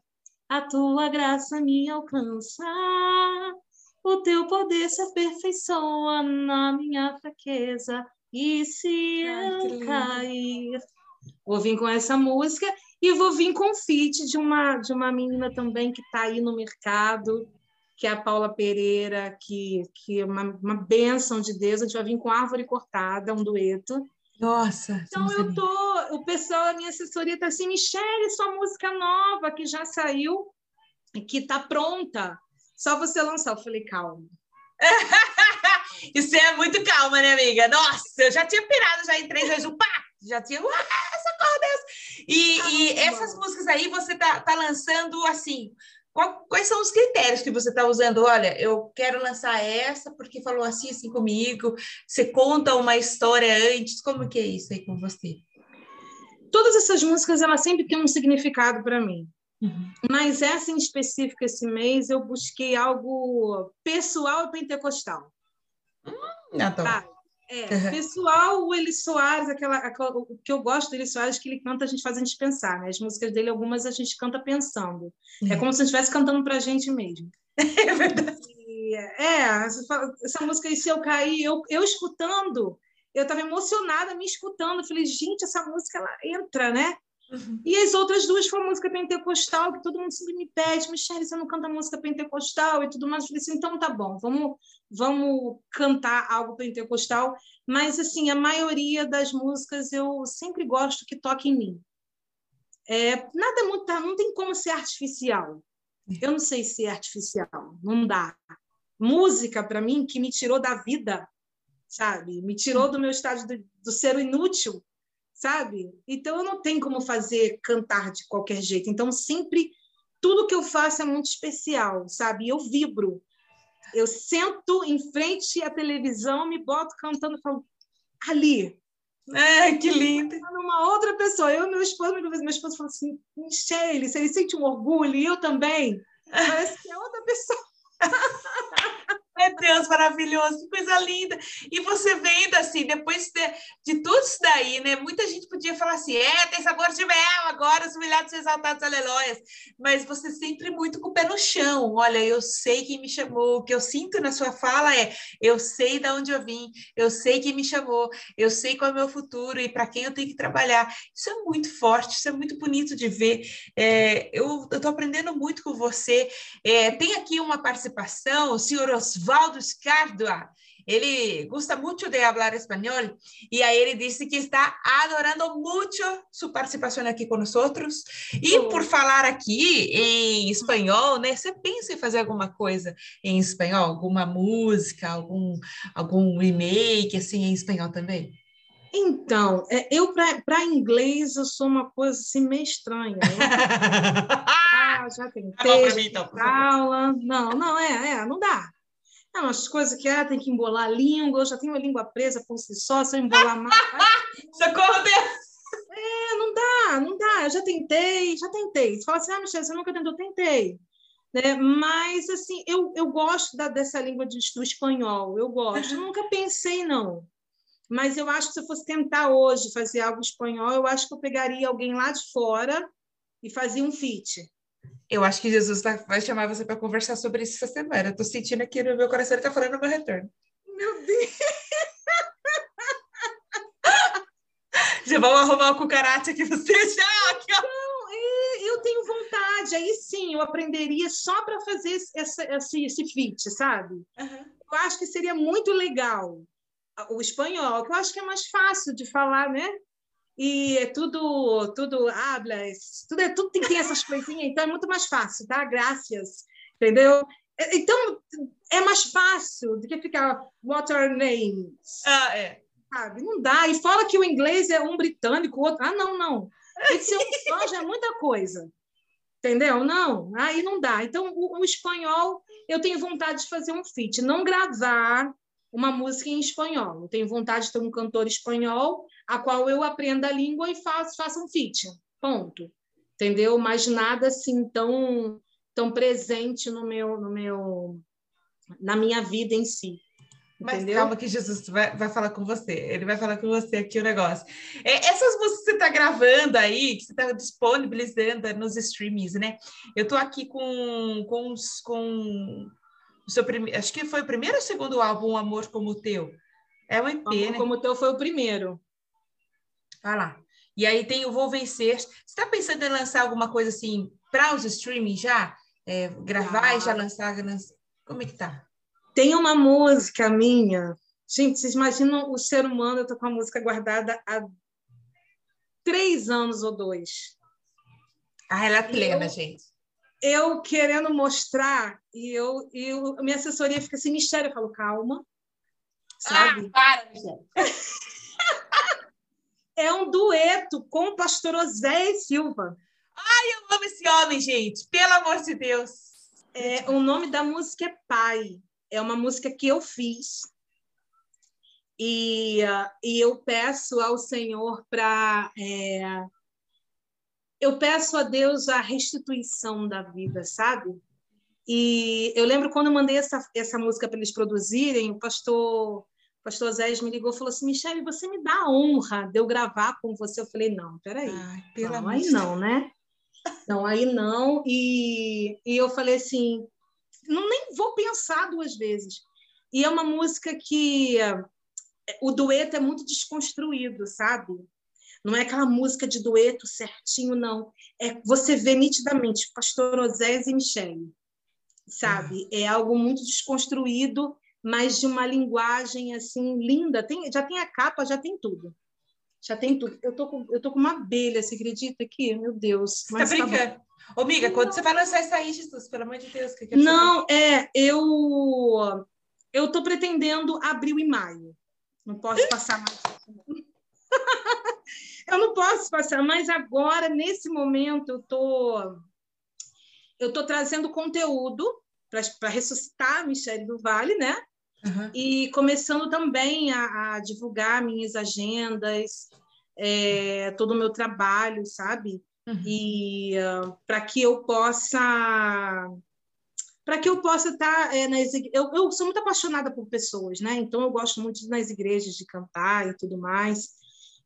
a tua graça me alcançar. O teu poder se aperfeiçoa na minha fraqueza. E se Ai, eu cair, vou vir com essa música e vou vir com um feat de uma, de uma menina também que está aí no mercado, que é a Paula Pereira, que, que é uma, uma benção de Deus. A gente vai vir com Árvore Cortada, um dueto. Nossa! Então eu tô, o pessoal, a minha assessoria está assim, Michelle, sua música nova que já saiu, que está pronta, só você lançar. Eu falei, calma. Isso é muito calma, né, amiga? Nossa, eu já tinha pirado já em três vezes, pá! Já tinha, socorro, Deus! E, ah, e essas músicas aí você tá, tá lançando assim. Qual, quais são os critérios que você está usando? Olha, eu quero lançar essa porque falou assim, assim comigo. Você conta uma história antes. Como que é isso aí com você? Todas essas músicas, elas sempre têm um significado para mim. Uhum. Mas essa em específico, esse mês, eu busquei algo pessoal e pentecostal. Hum. Tá? É, pessoal, o Eli Soares, aquela, aquela, o que eu gosto do Eli Soares é que ele canta, a gente faz a gente pensar, né? As músicas dele, algumas a gente canta pensando. Uhum. É como se a gente estivesse cantando para a gente mesmo. É verdade. E, é, essa música aí, Se Eu Cair, eu, eu escutando, eu estava emocionada me escutando. Eu falei, gente, essa música, ela entra, né? Uhum. E as outras duas foram música pentecostal, que todo mundo sempre me pede, Michelle, você não canta música pentecostal e tudo mais. Eu assim, então tá bom, vamos, vamos cantar algo pentecostal. Mas, assim, a maioria das músicas eu sempre gosto que toque em mim. É, nada muito, não tem como ser artificial. Eu não sei se é artificial, não dá. Música, para mim, que me tirou da vida, sabe? Me tirou do meu estado do, do ser inútil sabe? Então eu não tenho como fazer cantar de qualquer jeito. Então sempre tudo que eu faço é muito especial, sabe? Eu vibro. Eu sento em frente à televisão, me boto cantando, falo ali. É, que lindo. Uma outra pessoa, eu e meu esposo, meu esposo falou assim, Michelle, você sente um orgulho, e eu também. Parece que é outra pessoa. Meu Deus, maravilhoso, que coisa linda. E você vendo assim, depois de, de, tudo isso daí, né? Muita gente podia falar assim: é, tem sabor de mel, agora os humilhados exaltados, aleluias. Mas você sempre muito com o pé no chão. Olha, eu sei quem me chamou. O que eu sinto na sua fala é: eu sei de onde eu vim, eu sei quem me chamou, eu sei qual é o meu futuro e para quem eu tenho que trabalhar. Isso é muito forte, isso é muito bonito de ver. É, eu estou aprendendo muito com você. É, tem aqui uma participação, o senhor Osvaldo. Osvaldo Scardua. Ele gosta muito de falar espanhol e aí ele disse que está adorando muito sua participação aqui nós. E por falar aqui em espanhol, né? Você pensa em fazer alguma coisa em espanhol, alguma música, algum algum remake assim em espanhol também? Então, é, eu para inglês eu sou uma coisa assim meio estranha. Né? ah, já tentei, tá mim, então, aula. Não, não, é, é, não dá. É umas coisas que ah, tem que embolar a língua, eu já tenho a língua presa por si só, se eu embolar mais. Socorro, Deus! É, não dá, não dá. Eu já tentei, já tentei. Você fala assim, ah, Michelle, você nunca tentou? Tentei. Né? Mas, assim, eu, eu gosto da, dessa língua de, do espanhol, eu gosto. Eu nunca pensei, não. Mas eu acho que se eu fosse tentar hoje fazer algo espanhol, eu acho que eu pegaria alguém lá de fora e fazia um feat. Eu acho que Jesus vai chamar você para conversar sobre isso essa semana. Eu tô sentindo aqui no meu coração, ele tá falando no meu retorno. Meu Deus! Já vamos arrumar o cucaracha que você já. Aqui, Não, é, eu tenho vontade. Aí sim, eu aprenderia só para fazer essa, esse, esse feat, sabe? Uhum. Eu acho que seria muito legal o espanhol, que eu acho que é mais fácil de falar, né? E é tudo, tudo hablas, tudo, é, tudo tem, tem essas coisinhas, então é muito mais fácil, tá? Graças, entendeu? É, então, é mais fácil do que ficar what are names? Ah, é. Sabe? Não dá. E fala que o inglês é um britânico, o outro. Ah, não, não. Que ser um só, já é muita coisa. Entendeu? Não, aí não dá. Então, o, o espanhol, eu tenho vontade de fazer um feat. Não gravar uma música em espanhol. Eu tenho vontade de ter um cantor espanhol, a qual eu aprenda a língua e faço, faço um feat. Ponto. Entendeu? Mas nada assim tão tão presente no meu no meu na minha vida em si. Mas Entendeu? calma que Jesus vai, vai falar com você. Ele vai falar com você aqui o negócio. É, essas músicas que você está gravando aí, que você está disponibilizando nos streamings, né? Eu estou aqui com, com, com seu primeiro... Acho que foi o primeiro ou segundo álbum, Amor Como o Teu. É o EP, Amor né? Como o Teu foi o primeiro. Vai lá. E aí tem o Vou Vencer. Você está pensando em lançar alguma coisa assim para os streamings já? É, gravar ah. e já lançar? Como é que tá? Tem uma música minha. Gente, vocês imaginam o ser humano, eu tô com a música guardada há três anos ou dois. Ah, ela é plena, eu, gente. Eu querendo mostrar, e eu, e eu, minha assessoria fica assim, mistério. Eu falo, calma. Sabe? Ah, para, Michelle. é um dueto com o pastor Osé Silva. Ai, eu amo esse homem, gente. Pelo amor de Deus. É, o nome da música é Pai é uma música que eu fiz e, uh, e eu peço ao Senhor para é, eu peço a Deus a restituição da vida, sabe? E eu lembro quando eu mandei essa, essa música para eles produzirem, o pastor pastor Zé me ligou e falou assim: Michele, você me dá a honra de eu gravar com você? Eu falei: não, peraí. Ai, não, aí não, né? Não, aí não. E, e eu falei assim: não nem vou pensar duas vezes. E é uma música que o dueto é muito desconstruído, sabe? Não é aquela música de dueto certinho, não. É você vê nitidamente Pastor Osés e Michele, sabe? É algo muito desconstruído, mas de uma linguagem assim linda. Tem, já tem a capa, já tem tudo. Já tem tudo. Eu tô com, eu tô com uma abelha, você acredita aqui? Meu Deus. Você tá brincando? Tá Ô, amiga, quando você vai lançar isso aí, Jesus? Pelo amor de Deus. Que que não, é, eu eu tô pretendendo abril e maio. Não posso passar mais. eu não posso passar, mas agora, nesse momento, eu tô eu tô trazendo conteúdo para ressuscitar a Michelle do Vale, né? Uhum. E começando também a, a divulgar minhas agendas, é, todo o meu trabalho, sabe? Uhum. E uh, para que eu possa para que eu possa estar tá, é, nas eu, eu sou muito apaixonada por pessoas, né? Então eu gosto muito de ir nas igrejas de cantar e tudo mais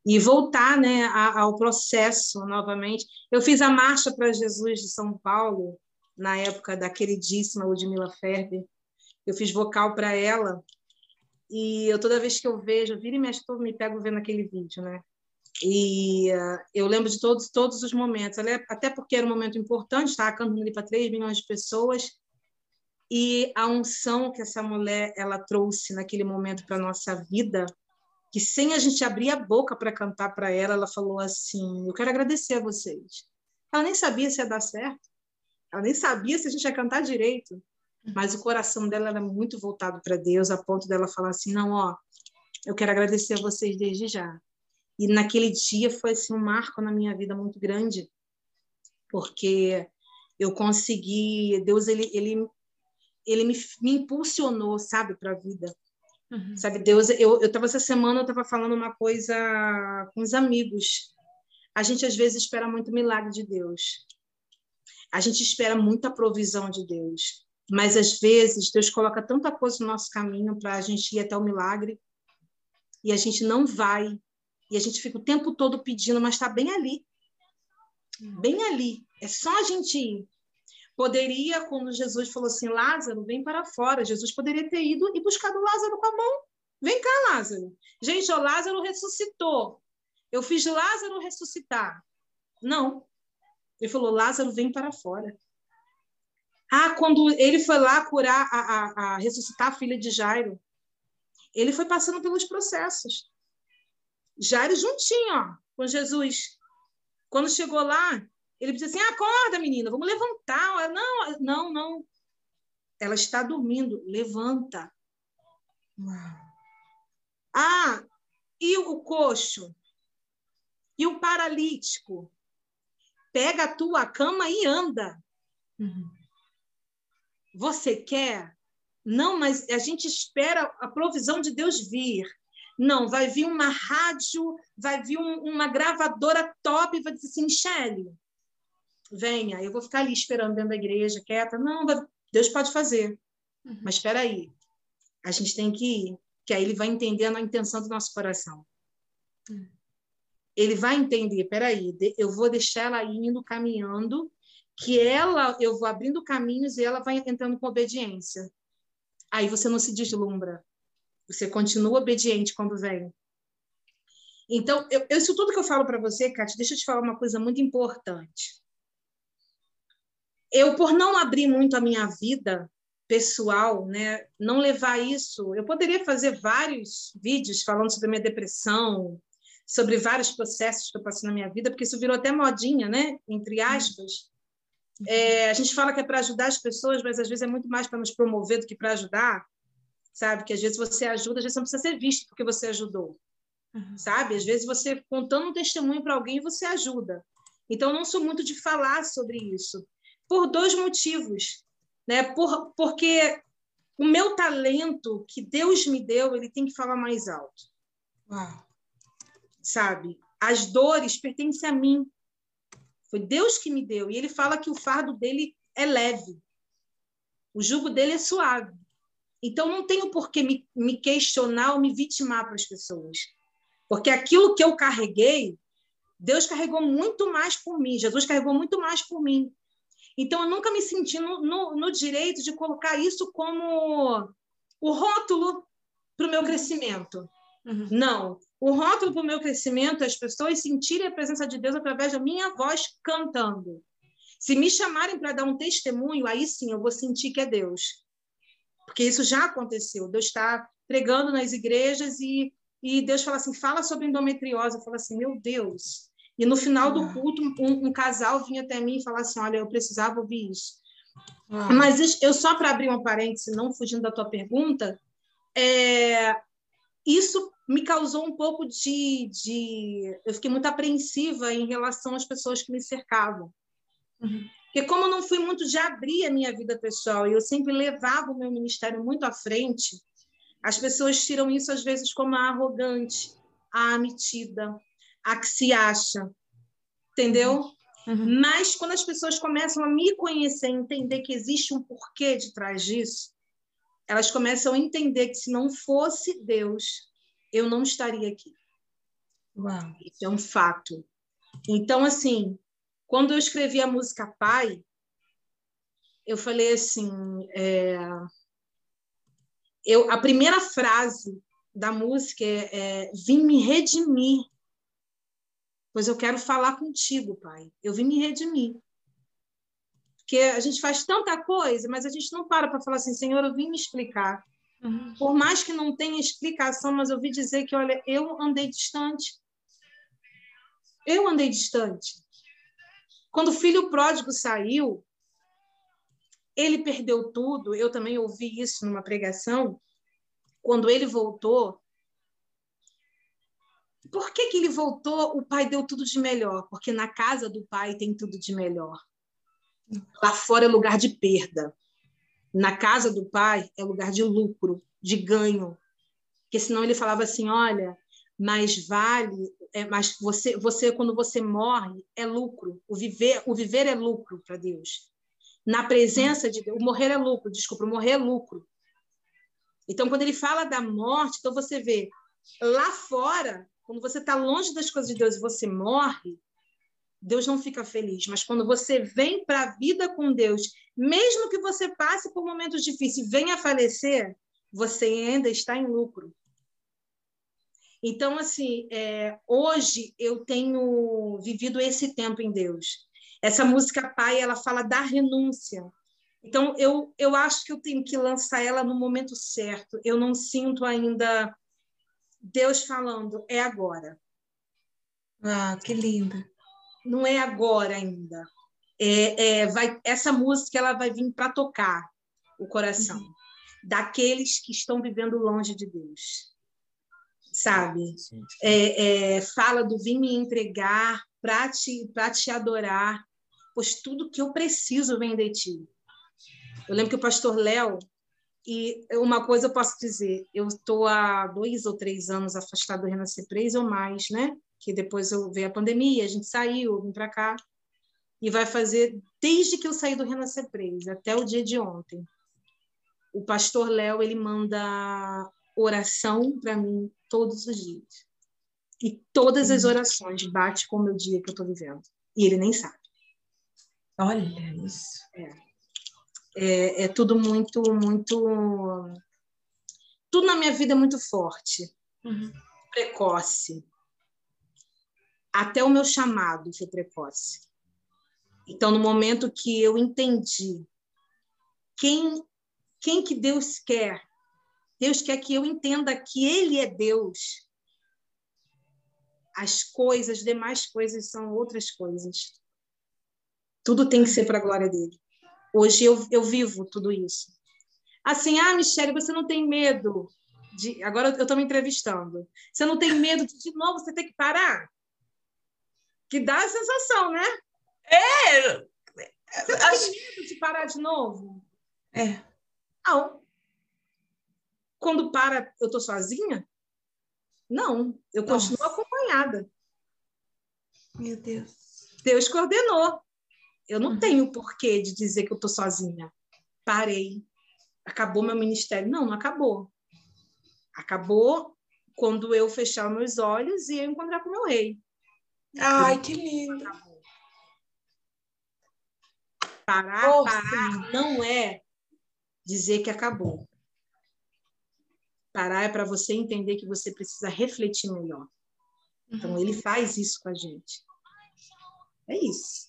e voltar, né, ao processo novamente. Eu fiz a marcha para Jesus de São Paulo na época da queridíssima Ludmila Ferber. Eu fiz vocal para ela e eu toda vez que eu vejo, vira e mexe, me pego vendo aquele vídeo, né? E uh, eu lembro de todos, todos os momentos, até porque era um momento importante, estava cantando ali para 3 milhões de pessoas, e a unção que essa mulher ela trouxe naquele momento para a nossa vida, que sem a gente abrir a boca para cantar para ela, ela falou assim: Eu quero agradecer a vocês. Ela nem sabia se ia dar certo, ela nem sabia se a gente ia cantar direito, mas o coração dela era muito voltado para Deus, a ponto dela falar assim: Não, ó, eu quero agradecer a vocês desde já. E naquele dia foi assim, um marco na minha vida muito grande, porque eu consegui, Deus ele ele ele me, me impulsionou, sabe, para a vida. Uhum. Sabe, Deus, eu eu tava essa semana eu estava falando uma coisa com os amigos. A gente às vezes espera muito milagre de Deus. A gente espera muita provisão de Deus. Mas às vezes Deus coloca tanta coisa no nosso caminho para a gente ir até o milagre e a gente não vai e a gente fica o tempo todo pedindo, mas está bem ali. Bem ali. É só a gente ir. Poderia, quando Jesus falou assim, Lázaro, vem para fora. Jesus poderia ter ido e buscado Lázaro com a mão. Vem cá, Lázaro. Gente, o Lázaro ressuscitou. Eu fiz Lázaro ressuscitar. Não. Ele falou: Lázaro, vem para fora. Ah, quando ele foi lá curar, a, a, a ressuscitar a filha de Jairo, ele foi passando pelos processos. Jairo juntinho, ó, com Jesus. Quando chegou lá, ele disse assim: acorda, menina, vamos levantar. Não, não, não. Ela está dormindo, levanta. Ah, e o coxo? E o paralítico? Pega a tua cama e anda. Uhum. Você quer? Não, mas a gente espera a provisão de Deus vir. Não, vai vir uma rádio, vai vir um, uma gravadora top e vai dizer assim, Michele, venha, eu vou ficar ali esperando dentro da igreja, quieta. Não, Deus pode fazer. Uhum. Mas espera aí, a gente tem que ir, que aí ele vai entendendo a intenção do nosso coração. Uhum. Ele vai entender, peraí, eu vou deixar ela indo, caminhando, que ela, eu vou abrindo caminhos e ela vai entrando com obediência. Aí você não se deslumbra. Você continua obediente quando vem. Então, eu, isso tudo que eu falo para você, Kátia, deixa eu te falar uma coisa muito importante. Eu, por não abrir muito a minha vida pessoal, né, não levar isso, eu poderia fazer vários vídeos falando sobre a minha depressão, sobre vários processos que eu passei na minha vida, porque isso virou até modinha, né, entre aspas. É, a gente fala que é para ajudar as pessoas, mas às vezes é muito mais para nos promover do que para ajudar, sabe? Que às vezes você ajuda, às vezes não precisa ser visto porque você ajudou, uhum. sabe? Às vezes você contando um testemunho para alguém, você ajuda. Então, eu não sou muito de falar sobre isso, por dois motivos, né? Por, porque o meu talento que Deus me deu, ele tem que falar mais alto. Uau. Sabe? As dores pertencem a mim. Foi Deus que me deu. E ele fala que o fardo dele é leve. O jugo dele é suave. Então, não tenho por que me, me questionar ou me vitimar para as pessoas. Porque aquilo que eu carreguei, Deus carregou muito mais por mim. Jesus carregou muito mais por mim. Então, eu nunca me senti no, no, no direito de colocar isso como o rótulo para o meu crescimento. Uhum. Não. O rótulo para o meu crescimento é as pessoas sentirem a presença de Deus através da minha voz cantando. Se me chamarem para dar um testemunho, aí sim eu vou sentir que é Deus. Porque isso já aconteceu. Deus está pregando nas igrejas e, e Deus fala assim: fala sobre endometriose. Eu falo assim: meu Deus. E no final do culto, um, um casal vinha até mim e falava assim: olha, eu precisava ouvir isso. Ah. Mas eu só para abrir um parêntese, não fugindo da tua pergunta, é, isso me causou um pouco de, de, Eu fiquei muito apreensiva em relação às pessoas que me cercavam. Uhum. Porque, como eu não fui muito de abrir a minha vida pessoal e eu sempre levava o meu ministério muito à frente, as pessoas tiram isso às vezes como a arrogante, a metida, a que se acha. Entendeu? Uhum. Mas quando as pessoas começam a me conhecer, entender que existe um porquê de trás disso, elas começam a entender que se não fosse Deus, eu não estaria aqui. Uau. Isso é um fato. Então, assim, quando eu escrevi a música Pai, eu falei assim, é... eu, a primeira frase da música é, é vim me redimir, pois eu quero falar contigo, Pai. Eu vim me redimir. Porque a gente faz tanta coisa, mas a gente não para para falar assim, Senhor, eu vim me explicar. Uhum. Por mais que não tenha explicação, mas eu vi dizer que, olha, eu andei distante. Eu andei distante. Quando o filho pródigo saiu, ele perdeu tudo. Eu também ouvi isso numa pregação. Quando ele voltou, por que, que ele voltou? O pai deu tudo de melhor, porque na casa do pai tem tudo de melhor. Lá fora é lugar de perda. Na casa do pai é lugar de lucro, de ganho. Porque senão ele falava assim: olha, mais vale, é, mas você, você quando você morre é lucro. O viver, o viver é lucro para Deus. Na presença de Deus, o morrer é lucro. Desculpa, o morrer é lucro. Então, quando ele fala da morte, então você vê lá fora, quando você está longe das coisas de Deus e você morre, Deus não fica feliz, mas quando você vem para a vida com Deus, mesmo que você passe por momentos difíceis venha a falecer, você ainda está em lucro. Então, assim, é, hoje eu tenho vivido esse tempo em Deus. Essa música Pai, ela fala da renúncia. Então, eu, eu acho que eu tenho que lançar ela no momento certo. Eu não sinto ainda Deus falando, é agora. Ah, que linda. Não é agora ainda. É, é, vai, essa música ela vai vir para tocar o coração uhum. daqueles que estão vivendo longe de Deus. Sabe? É, é, fala do vir me entregar para te, te adorar, pois tudo que eu preciso vem de ti. Eu lembro que o pastor Léo, e uma coisa eu posso dizer, eu estou há dois ou três anos afastado do Renascer Praise ou mais, né? Que depois eu veio a pandemia, a gente saiu, vim para cá. E vai fazer, desde que eu saí do Renascer Praise até o dia de ontem, o pastor Léo, ele manda oração para mim todos os dias. E todas as orações bate com o meu dia que eu estou vivendo. E ele nem sabe. Olha isso. É é, é tudo muito, muito. Tudo na minha vida é muito forte, uhum. precoce. Até o meu chamado foi precoce. Então, no momento que eu entendi quem, quem que Deus quer, Deus quer que eu entenda que Ele é Deus. As coisas, as demais coisas são outras coisas. Tudo tem que ser para a glória dele. Hoje eu, eu vivo tudo isso. Assim, ah, Michelle, você não tem medo de. Agora eu estou me entrevistando. Você não tem medo de, de novo, você ter que parar? Que dá a sensação, né? É! Você não Acho... tem medo de parar de novo? É. Não. Quando para, eu estou sozinha? Não, eu Nossa. continuo acompanhada. Meu Deus. Deus coordenou. Eu não uhum. tenho porquê de dizer que eu estou sozinha. Parei. Acabou meu ministério. Não, não acabou. Acabou quando eu fechar meus olhos e eu encontrar com meu rei. Ai, que lindo. Parar, oh, parar sim. não é dizer que acabou. Parar é para você entender que você precisa refletir melhor. Então, uhum. ele faz isso com a gente. É isso.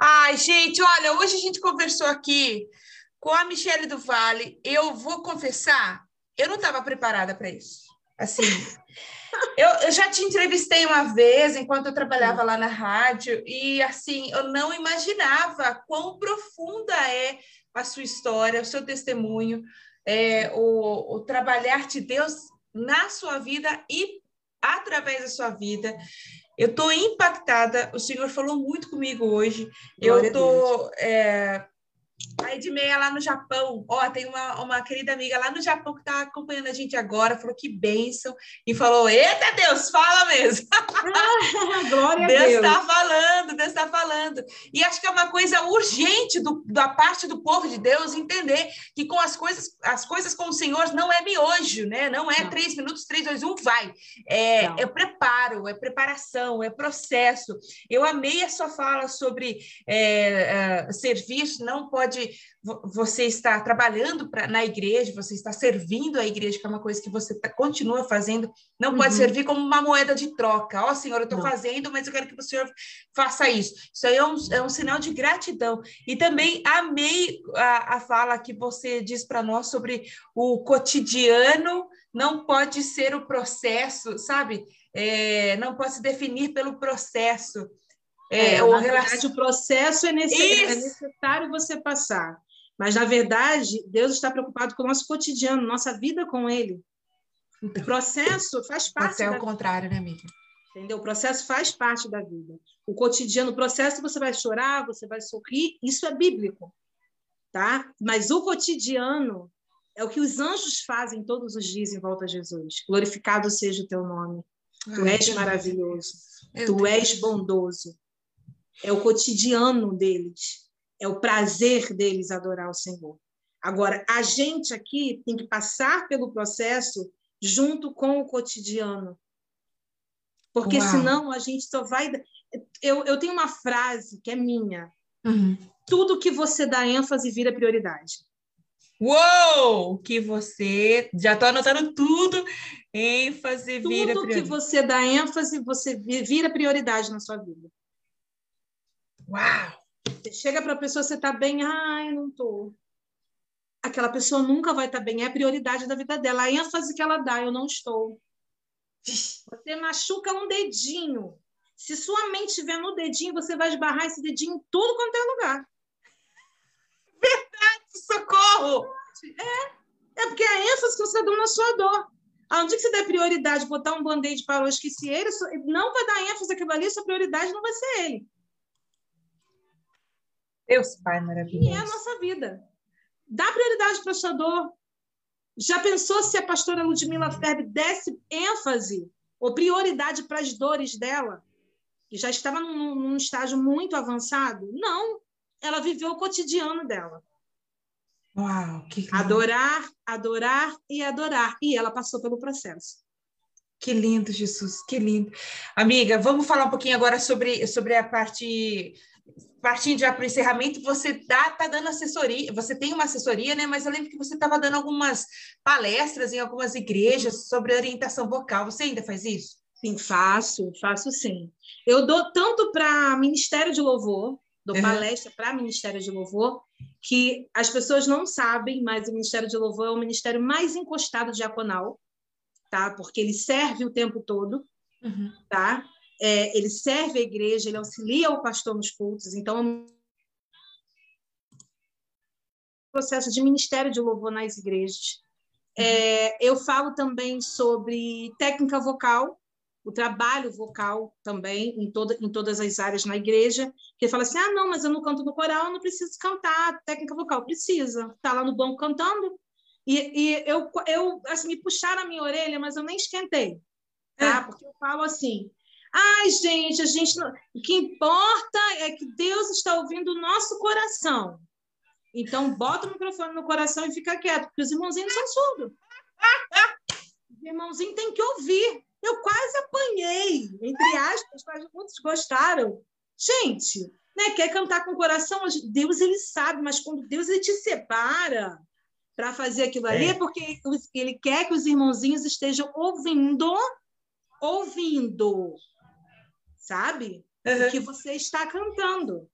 Ai, gente, olha, hoje a gente conversou aqui com a Michelle do Vale. Eu vou confessar, eu não estava preparada para isso. Assim, eu, eu, já te entrevistei uma vez enquanto eu trabalhava lá na rádio e assim, eu não imaginava quão profunda é a sua história, o seu testemunho, é, o, o trabalhar de Deus na sua vida e através da sua vida. Eu estou impactada. O senhor falou muito comigo hoje. Glória eu estou a Edmeia lá no Japão, ó, tem uma, uma querida amiga lá no Japão que está acompanhando a gente agora, falou que bênção, e falou, eita Deus, fala mesmo. Ah, glória Deus a Deus. está falando, Deus está falando. E acho que é uma coisa urgente do, da parte do povo de Deus entender que com as coisas, as coisas com o Senhor não é miojo, né? Não é não. três minutos, três, dois, um, vai. É, é preparo, é preparação, é processo. Eu amei a sua fala sobre é, é, serviço, não pode pode você está trabalhando pra, na igreja, você está servindo a igreja, que é uma coisa que você tá, continua fazendo, não uhum. pode servir como uma moeda de troca. Ó, oh, Senhor, eu estou fazendo, mas eu quero que o Senhor faça isso. Isso aí é um, é um sinal de gratidão. E também amei a, a fala que você diz para nós sobre o cotidiano não pode ser o processo, sabe? É, não pode se definir pelo processo. É, é na verdade, o processo é, necessário, é necessário você passar. Mas, na verdade, Deus está preocupado com o nosso cotidiano, nossa vida com Ele. O processo faz parte. é o contrário, né, amiga? Entendeu? O processo faz parte da vida. O cotidiano, o processo, você vai chorar, você vai sorrir, isso é bíblico. Tá? Mas o cotidiano é o que os anjos fazem todos os dias em volta a Jesus. Glorificado seja o teu nome. Tu és maravilhoso. tu és bondoso é o cotidiano deles, é o prazer deles adorar o Senhor. Agora, a gente aqui tem que passar pelo processo junto com o cotidiano. Porque Uau. senão a gente só vai. Eu, eu tenho uma frase que é minha: uhum. tudo que você dá ênfase vira prioridade. Uou! Que você. Já estou anotando tudo. ênfase vira Tudo que você dá ênfase, você vira prioridade na sua vida. Uau! Você chega para a pessoa, você está bem, ai, não estou. Aquela pessoa nunca vai estar tá bem, é a prioridade da vida dela. A ênfase que ela dá, eu não estou. Você machuca um dedinho. Se sua mente estiver no dedinho, você vai esbarrar esse dedinho em tudo quanto é lugar. Verdade, socorro! É, é porque é a ênfase que você dando na sua dor. Aonde que você der prioridade, botar um band-aid para o esqueci ele, não vai dar ênfase àquilo ali, sua prioridade não vai ser ele. Deus Pai maravilhoso. E é a nossa vida. Dá prioridade para a sua dor. Já pensou se a pastora Ludmila Ferbe desse ênfase ou prioridade para as dores dela, que já estava num, num estágio muito avançado? Não. Ela viveu o cotidiano dela. Uau, que lindo. Adorar, adorar e adorar. E ela passou pelo processo. Que lindo, Jesus, que lindo. Amiga, vamos falar um pouquinho agora sobre, sobre a parte partindo já para o encerramento, você tá, tá dando assessoria, você tem uma assessoria, né? Mas eu lembro que você estava dando algumas palestras em algumas igrejas sobre orientação vocal. Você ainda faz isso? Sim, faço, faço sim. Eu dou tanto para Ministério de Louvor, dou uhum. palestra para Ministério de Louvor, que as pessoas não sabem, mas o Ministério de Louvor é o ministério mais encostado diaconal, tá? Porque ele serve o tempo todo, uhum. tá? É, ele serve a igreja, ele auxilia o pastor nos cultos, então processo de ministério de louvor nas igrejas. É, eu falo também sobre técnica vocal, o trabalho vocal também em, toda, em todas as áreas na igreja, que fala assim, ah, não, mas eu não canto no coral, eu não preciso cantar, técnica vocal precisa, tá lá no banco cantando, e, e eu, eu assim, me puxaram a minha orelha, mas eu nem esquentei, tá? É. Porque eu falo assim, Ai, gente, a gente não... o que importa é que Deus está ouvindo o nosso coração. Então, bota o microfone no coração e fica quieto, porque os irmãozinhos são surdos. Os irmãozinhos têm que ouvir. Eu quase apanhei, entre aspas, mas muitos gostaram. Gente, né, quer cantar com o coração? Deus, ele sabe, mas quando Deus ele te separa para fazer aquilo ali, é. é porque ele quer que os irmãozinhos estejam ouvindo, ouvindo sabe? Uhum. O que você está cantando.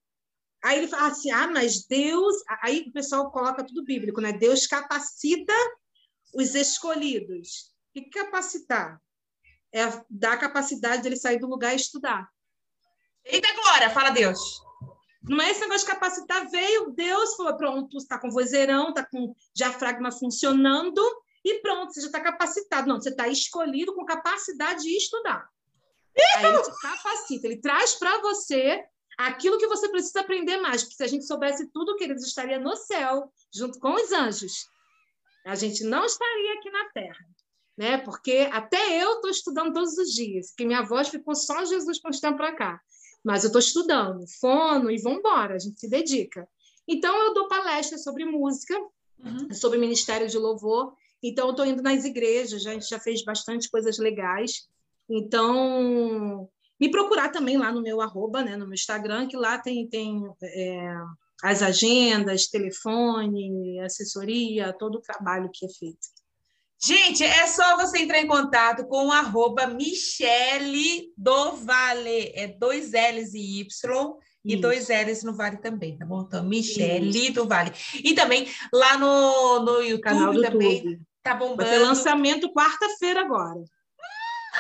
Aí ele fala assim: ah, mas Deus. Aí o pessoal coloca tudo bíblico, né? Deus capacita os escolhidos. O que capacitar? É dar a capacidade dele sair do lugar e estudar. Eita, Glória, fala Deus. Não é esse negócio de capacitar, veio Deus, falou: pronto, está com vozeirão, está com diafragma funcionando, e pronto, você já está capacitado. Não, você está escolhido com capacidade de estudar. Aí ele te capacita, ele traz para você aquilo que você precisa aprender mais. Porque se a gente soubesse tudo, que eles estaria no céu, junto com os anjos. A gente não estaria aqui na Terra. Né? Porque até eu estou estudando todos os dias, porque minha voz ficou só Jesus tempos para cá. Mas eu estou estudando, fono e vamos embora, a gente se dedica. Então, eu dou palestras sobre música, uhum. sobre ministério de louvor. Então, eu estou indo nas igrejas, a gente já fez bastante coisas legais. Então, me procurar também lá no meu arroba, né, no meu Instagram, que lá tem, tem é, as agendas, telefone, assessoria, todo o trabalho que é feito. Gente, é só você entrar em contato com o arroba Michele do Vale. É dois L's e Y e Isso. dois L's no Vale também, tá bom? Então, Michele Isso. do Vale. E também lá no, no YouTube Canal do também. YouTube. Tá bombando. Vai ter lançamento quarta-feira agora.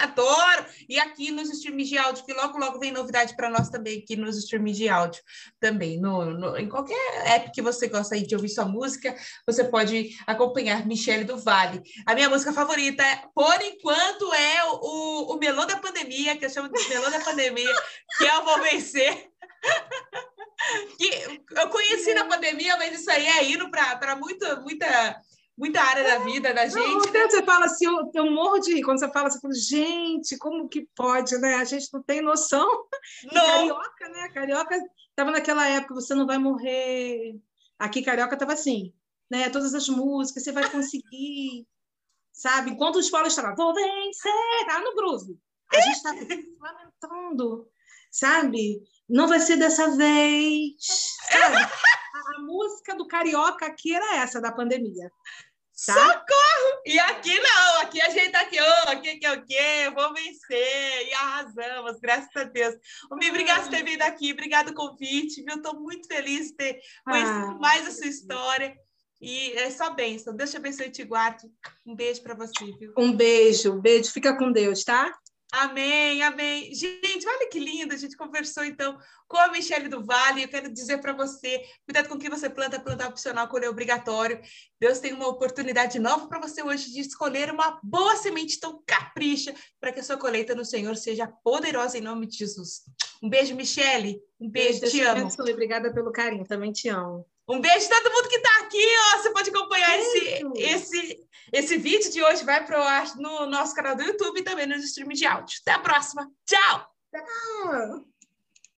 Adoro! E aqui nos streams de áudio, que logo, logo vem novidade para nós também, aqui nos streams de áudio também. No, no, em qualquer app que você gosta de ouvir sua música, você pode acompanhar Michele do Vale. A minha música favorita, por enquanto, é o, o Melô da Pandemia, que eu chamo de Melô da Pandemia, que eu vou vencer. que eu conheci na pandemia, mas isso aí é indo para muita, muita muita área da vida da gente. Não, né? Você fala assim, eu, eu morro de rir quando você fala, você fala, gente, como que pode, né? A gente não tem noção. Não. Carioca, né? Carioca estava naquela época, você não vai morrer. Aqui, Carioca estava assim, né? Todas as músicas, você vai conseguir, sabe? Enquanto os escola estavam, vou vencer, tá no groove. A gente está lamentando, sabe? Não vai ser dessa vez, sabe? a música do carioca aqui era essa da pandemia. Tá? Socorro! E aqui não, aqui a gente tá aqui, oh, aqui que é o quê? Vou vencer e arrasamos, graças a Deus. Obrigada por ter vindo aqui, obrigado pelo convite, viu? Estou muito feliz de ter conhecido ah, mais a sua história. E é só bênção. Deus te abençoe e te guarde. Um beijo para você, viu? Um beijo, um beijo. Fica com Deus, tá? Amém, amém. Gente, olha que lindo, a gente conversou então com a Michelle do Vale. Eu quero dizer para você, cuidado com o que você planta, plantar opcional, colher obrigatório. Deus tem uma oportunidade nova para você hoje de escolher uma boa semente, então capricha para que a sua colheita no Senhor seja poderosa em nome de Jesus. Um beijo, Michelle. Um beijo, beijo te amo. Abençoe. Obrigada pelo carinho, também te amo. Um beijo a todo mundo que está aqui, ó. Você pode acompanhar esse, esse, esse vídeo de hoje, vai pro ar no nosso canal do YouTube e também nos streams de áudio. Até a próxima. Tchau! Tchau!